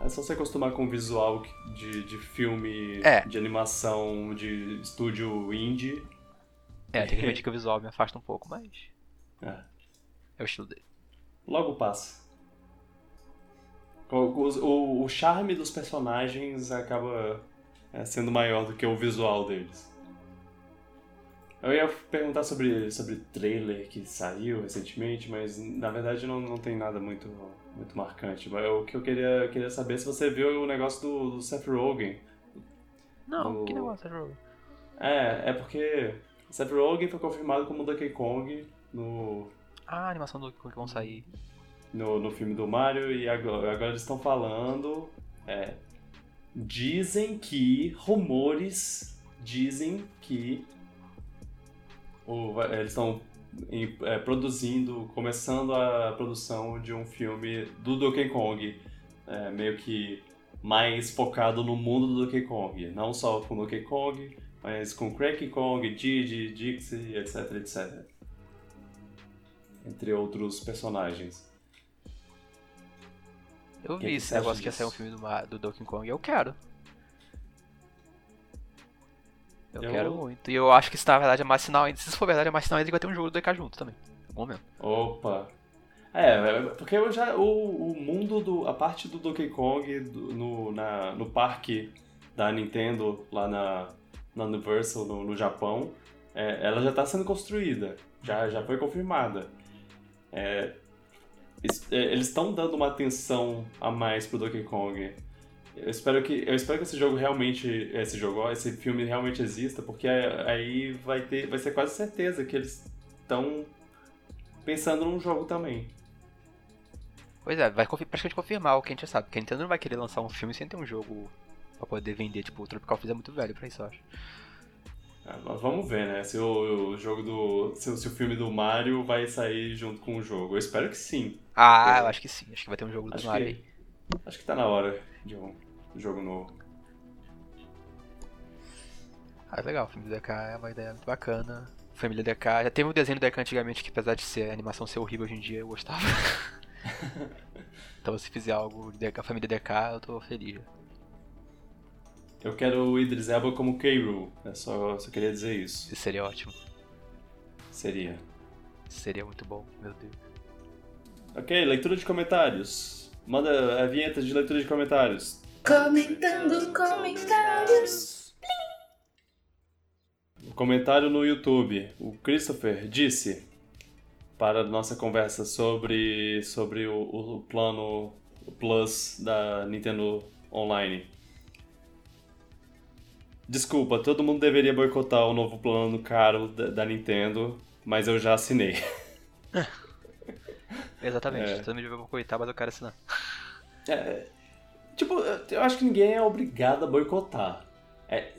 É só você acostumar com o visual de, de filme,
É.
de animação, de estúdio indie.
É, tem que admitir que o visual me afasta um pouco, mas
É.
é o estilo dele.
Logo passa. O, o, o charme dos personagens acaba é, sendo maior do que o visual deles. Eu ia perguntar sobre, sobre trailer que saiu recentemente, mas na verdade não, não tem nada muito, muito marcante. Mas o que eu queria, queria saber é se você viu o negócio do, do Seth Rogen.
Não,
O-
que negócio é jogo?
É, é porque Seth Rogen foi confirmado como Donkey Kong no,
Ah, a animação do que vão sair.
no, no filme do Mario e agora, agora eles estão falando. é, dizem que. Rumores dizem que. O- eles estão é, produzindo, começando a produção de um filme do Donkey Kong, é, meio que mais focado no mundo do Donkey Kong. Não só com Donkey Kong, mas com Cranky Kong, Didi, Dixie, etc, etc. Entre outros personagens.
Eu
Que
vi
que
esse negócio que ia sair um
disso?
filme do, do Donkey Kong eu quero. Eu,
Eu-
quero muito. E eu acho que isso na verdade é mais sinal ainda. Se isso for verdade, é mais sinal ainda que vai ter um jogo do DK junto também. Em algum momento.
Opa! É, é, porque eu já, o, o mundo do. a parte do Donkey Kong do- no, na, no parque da Nintendo lá na, na Universal no, no Japão, é, ela já está sendo construída, já, já foi confirmada. É, é, eles estão dando uma atenção a mais pro Donkey Kong. Eu espero que, eu espero que esse jogo realmente, esse jogo, esse filme realmente exista, porque aí vai ter, vai ser quase certeza que eles estão pensando num jogo também.
Pois é, vai praticamente confirmar o que a gente já sabe. Porque a Nintendo não vai querer lançar um filme sem ter um jogo pra poder vender. Tipo, o Tropical Freeze é muito velho pra isso, eu acho.
Ah, mas vamos ver, né? Se o, o jogo do. Se, o- se o filme do Mario vai sair junto com o jogo. Eu espero que sim.
Ah,
É.
eu acho que sim. Acho que vai ter um jogo do
Acho
Mario
que,
aí.
acho que tá na hora de um jogo novo.
Ah, legal. O filme do DK é uma ideia muito bacana. Família DK. Já teve um desenho do DK antigamente que, apesar de ser a animação ser horrível hoje em dia, eu gostava. então, se fizer algo de DK, família DK, eu tô feliz.
Eu quero o Idris Elba como K-Rool. É só, só queria dizer isso.
Isso seria ótimo.
Seria.
Seria muito bom, meu Deus.
Ok, leitura de comentários. Manda a vinheta de leitura de comentários.
Comentando comentários.
Um comentário no YouTube. O Christopher disse para a nossa conversa sobre, sobre o, o plano o Plus da Nintendo Online. Desculpa, todo mundo deveria boicotar o novo plano caro da, da Nintendo, mas eu já assinei.
Exatamente.
É.
Todo mundo vai coitar, mas eu quero assinar.
É, tipo, eu acho que ninguém é obrigado a boicotar. É,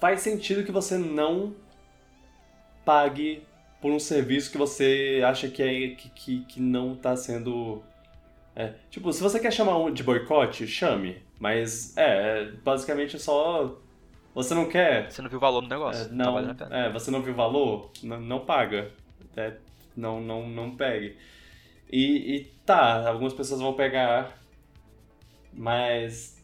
faz sentido que você não pague por um serviço que você acha que, é, que, que, que não tá sendo. é, tipo, se você quer chamar um de boicote, chame. Mas é, é, basicamente é só. Você não quer.
Você não viu o valor no negócio.
É,
Tá
não,
pena.
é, você não viu valor? Não, não paga. É, não, não, não pegue. E, e tá, algumas pessoas vão pegar, mas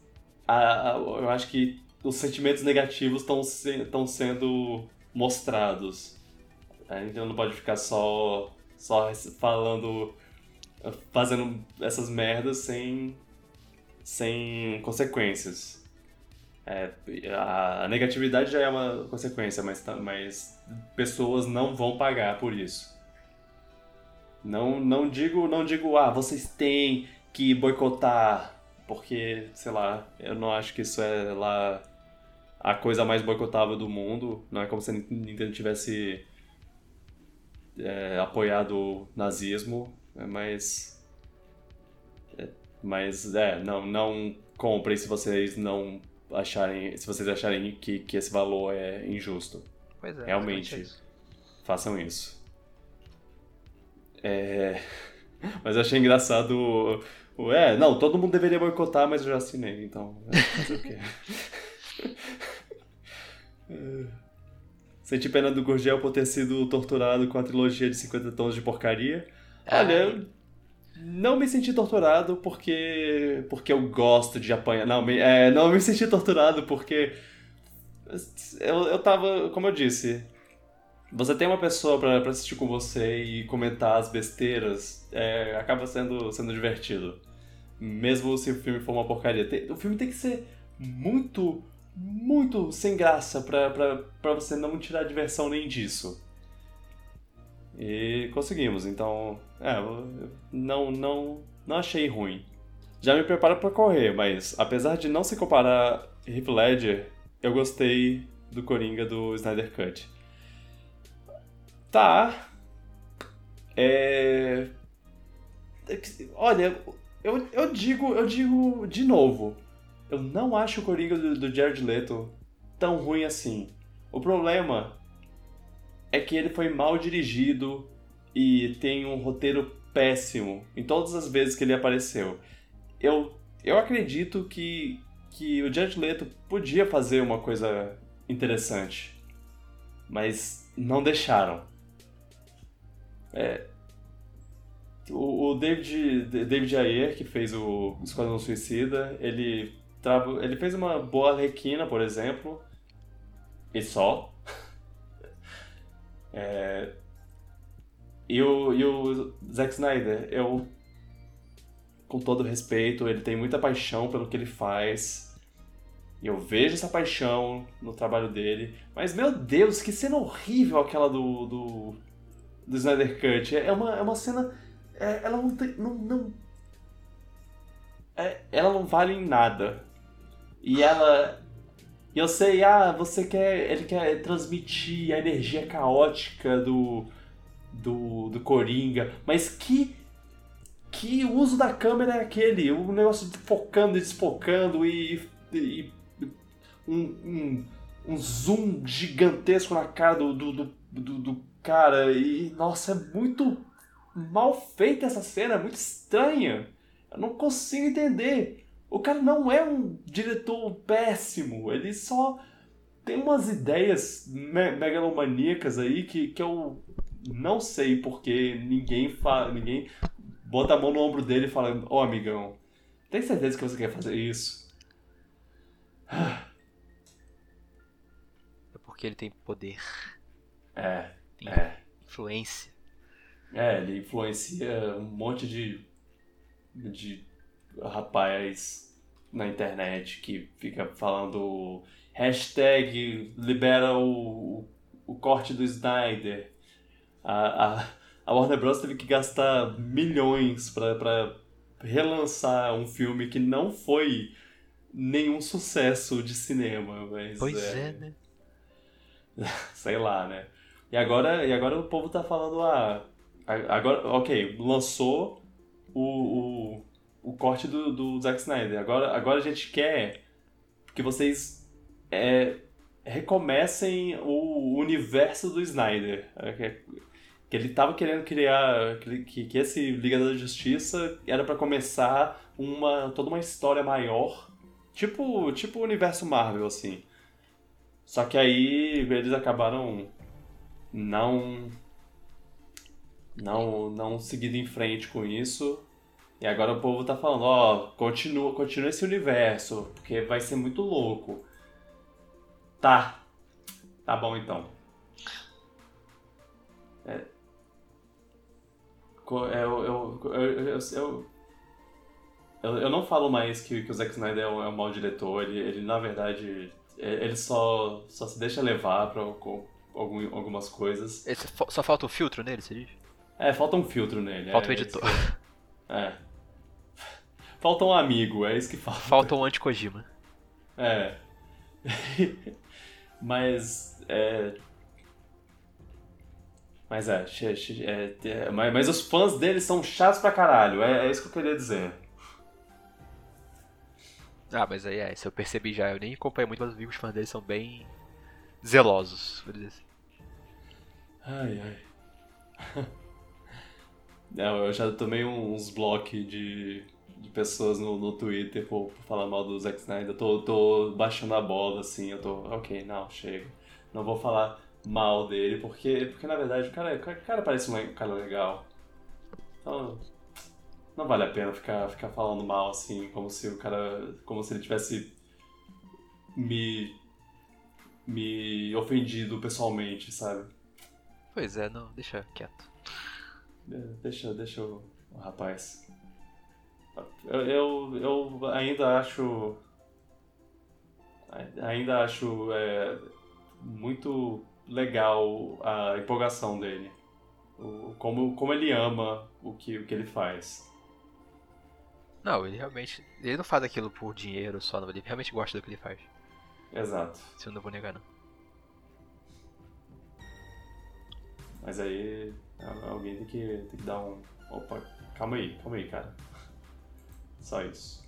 a- a- eu acho que os sentimentos negativos estão se, sendo mostrados. A gente não pode ficar só, só falando, fazendo essas merdas sem, sem consequências. É, a negatividade já é uma consequência, mas, mas pessoas não vão pagar por isso. Não, não digo, não digo, ah, vocês têm que boicotar, porque, sei lá, eu não acho que isso é lá a coisa mais boicotável do mundo. Não é como se a Nintendo tivesse é, apoiado o nazismo, é, mas. é, mas é, não, não comprem se vocês não acharem. Se vocês acharem que, que esse valor é injusto.
Pois é.
Realmente.
é isso.
Façam isso. É... Mas eu achei engraçado É, não, todo mundo deveria boicotar, mas eu já assinei, então. é, Fazer o quê? É. Senti pena do Gurgel por ter sido torturado com a trilogia de 50 tons de porcaria. Olha, eu não me senti torturado porque porque eu gosto de apanhar. Não, me, é, não me senti torturado porque eu, eu tava, como eu disse, você tem uma pessoa pra assistir com você e comentar as besteiras, é, acaba sendo, sendo divertido. Mesmo se o filme for uma porcaria. Tem- o filme tem que ser muito, muito sem graça pra você não tirar diversão nem disso. E conseguimos, então. É, não, não, não achei ruim. Já me preparo pra correr, mas apesar de não se comparar Heath Ledger, eu gostei do Coringa do Snyder Cut. Tá. É. é Olha, eu, eu digo, eu digo de novo. Eu não acho o Coringa do, do Jared Leto tão ruim assim. O problema é que ele foi mal dirigido e tem um roteiro péssimo em todas as vezes que ele apareceu. Eu, eu acredito que, que o Jared Leto podia fazer uma coisa interessante, mas não deixaram. É, o, o David, David Ayer, que fez o Esquadrão Suicida, ele, ele fez uma boa Arlequina, por exemplo, e só. É, e, o, e o Zack Snyder, eu, com todo respeito, ele tem muita paixão pelo que ele faz. E eu vejo essa paixão no trabalho dele. Mas, meu Deus, que cena horrível aquela do, do, do Snyder Cut. É uma, é uma cena. é, ela não tem. Não, não, é, ela não vale em nada. E ela. E eu sei, ah, você quer. Ele quer transmitir a energia caótica do. do, do Coringa. Mas que. Que uso da câmera é aquele? O negócio de focando e desfocando e. e um, um, um zoom gigantesco na cara do, do, do, do cara. E. Nossa, é muito mal feita essa cena, é muito estranha. Eu não consigo entender. O cara não é um diretor péssimo, ele só tem umas ideias me megalomaníacas aí que, que eu não sei porque ninguém fala, ninguém bota a mão no ombro dele e fala: Ô amigão, tem certeza que você quer fazer isso?
É porque ele tem poder,
É,
tem
é.
influência.
É, ele influencia um monte de, de rapaz na internet que fica falando hashtag libera o, o corte do Snyder. A, a, a Warner Bros. teve que gastar milhões pra relançar um filme que não foi nenhum sucesso de cinema. Mas
Pois é, né?
sei lá, né? E agora, e agora o povo tá falando, ah, agora, ok, lançou o, o, o corte do, do Zack Snyder. Agora, agora a gente quer que vocês é, recomecem o universo do Snyder. É, Que, ele tava querendo criar, que, que, esse Liga da Justiça era pra começar uma, toda uma história maior, tipo, tipo o universo Marvel, assim. Só que aí eles acabaram não não não seguindo em frente com isso. E agora o povo tá falando, ó, continua, continua esse universo, porque vai ser muito louco. Tá. Tá bom então. É. Co- Eu, eu, eu, eu, não falo mais que, que o Zack Snyder é um, é um mau diretor, ele, ele na verdade. é- Ele só, só se deixa levar com algum- algumas coisas.
Esse só falta o filtro nele, você diz?
É, falta um filtro nele.
Falta
é, é
editor.
que- É. Falta um amigo, é isso que falta.
Falta um anti-Kojima.
É. mas. É. Mas é, é, é, mas, os fãs dele são chatos pra caralho, é, é isso que eu queria dizer.
Ah, mas aí é, isso eu percebi já. Eu nem acompanho muito, mas eu vi que os fãs dele são bem zelosos, vou dizer assim.
Ai, ai. Não, eu já tomei uns blocos de, de pessoas no, no Twitter por, por falar mal do Zack Snyder. Eu tô, tô baixando a bola, assim, eu tô, ok, não, chega. Não vou falar mal dele, porque, porque na verdade o cara, o cara parece um cara legal. Então, não vale a pena ficar, ficar falando mal, assim, como se o cara, como se ele tivesse me, me ofendido pessoalmente, sabe?
Pois é, não, deixa quieto.
É, Deixa, deixa o, o rapaz. Eu, eu, eu ainda acho. ai- Ainda acho é, muito legal a empolgação dele. O, como, como ele ama o que, o que ele faz.
Não, ele realmente. Ele não faz aquilo por dinheiro só, não. Ele realmente gosta do que ele faz.
Exato.
Isso eu não vou negar, não.
Mas aí alguém tem que, tem que dar um. Opa, calma aí, calma aí, cara. Só isso.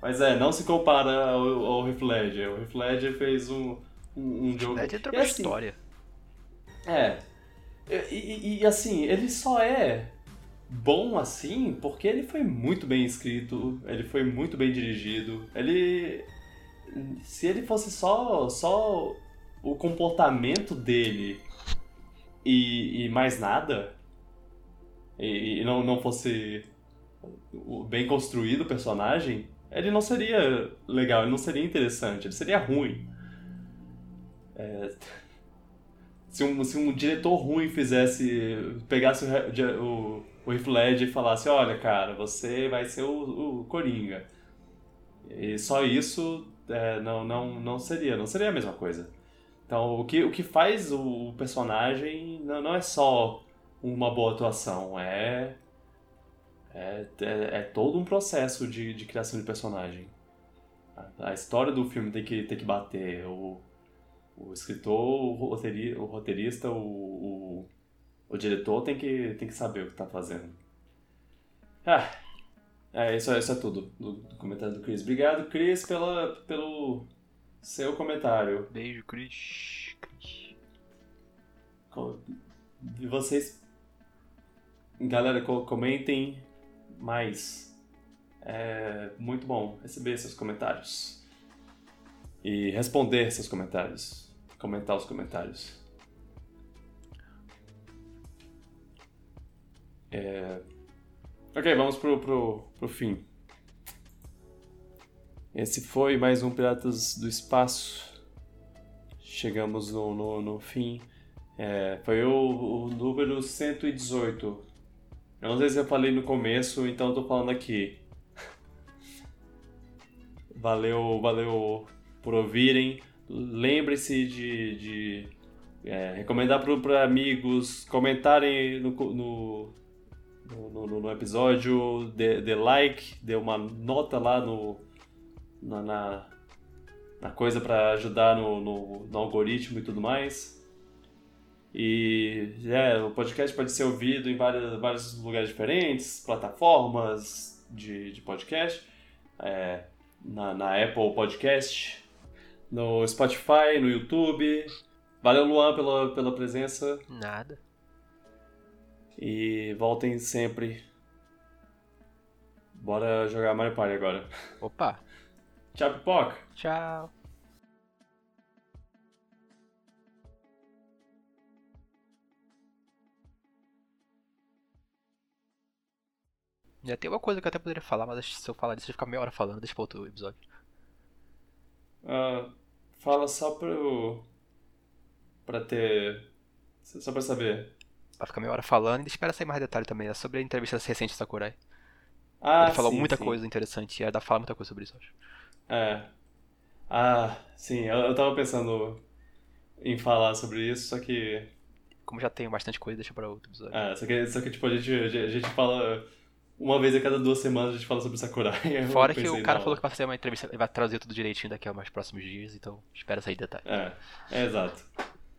Mas é, não se compara ao, ao Heath Ledger. O Heath Ledger fez um, um, um jogo. E
uma
assim,
história.
É. E, e- e, assim, ele só é bom assim porque ele foi muito bem escrito, ele foi muito bem dirigido. Ele. Se ele fosse só, só o comportamento dele e, e mais nada, e, e não, não fosse bem construído o personagem, ele não seria legal, ele não seria interessante, ele seria ruim. É, se um, se um diretor ruim fizesse. pegasse o, o, o Heath Ledger e falasse: Olha, cara, você vai ser o, o Coringa. E só isso é, não, não, não seria, não seria a mesma coisa. Então, o que, o que faz o personagem não, não é só uma boa atuação, é. É, é, é todo um processo de, de criação de personagem. A, a história do filme tem que, tem que bater. O, o escritor, o, o roteirista, o, o, o diretor tem que, tem que saber o que tá fazendo. Ah, é, isso, é- isso é tudo do, do comentário do Chris. Obrigado, Chris, pela, pelo seu comentário.
Beijo, Chris.
E vocês, galera, co- comentem mais. É muito bom receber seus comentários. E responder seus comentários. Comentar os comentários. É... Ok, vamos pro, pro, pro fim. Esse foi mais um Piratas do Espaço. Chegamos no, no, no fim. É, foi o, o número 118. Eu não sei se eu falei no começo, então eu tô falando aqui. Valeu, valeu por ouvirem. Lembre-se de, de é, recomendar para amigos, comentarem no, no, no, no- no episódio, dê, dê like, dê uma nota lá no, na, na, na coisa para ajudar no, no, no algoritmo e tudo mais. E é, o podcast pode ser ouvido em vários, vários lugares diferentes, plataformas de, de podcast, é, na, na Apple Podcast, no Spotify, no YouTube. Valeu, Luan, pela, pela presença
Nada.
E voltem sempre. Bora jogar Mario Party agora.
Opa.
Tchau, pipoca!
Tchau. Já tem uma coisa que eu até poderia falar, mas se eu falar disso, eu ficar meia hora falando. Deixa pra outro episódio.
Ah, fala só pro. pra ter. Só pra saber.
Vai ficar meia hora falando e espera sair mais detalhe também. É sobre a entrevista recente de Sakurai.
Ah,
Ele falou
sim,
muita
sim.
coisa interessante e dá pra falar muita coisa sobre isso, acho.
É. Ah, sim, eu, eu tava pensando em falar sobre isso, só que.
Como já tenho bastante coisa, deixa pra outro episódio.
É, só que, só que tipo, a gente, a gente fala. Uma vez a cada duas semanas a gente fala sobre Sakurai.
Fora que o cara
não.
falou que vai fazer uma entrevista, ele vai trazer tudo direitinho daqui a mais próximos dias, então espera sair detalhe.
É, é exato.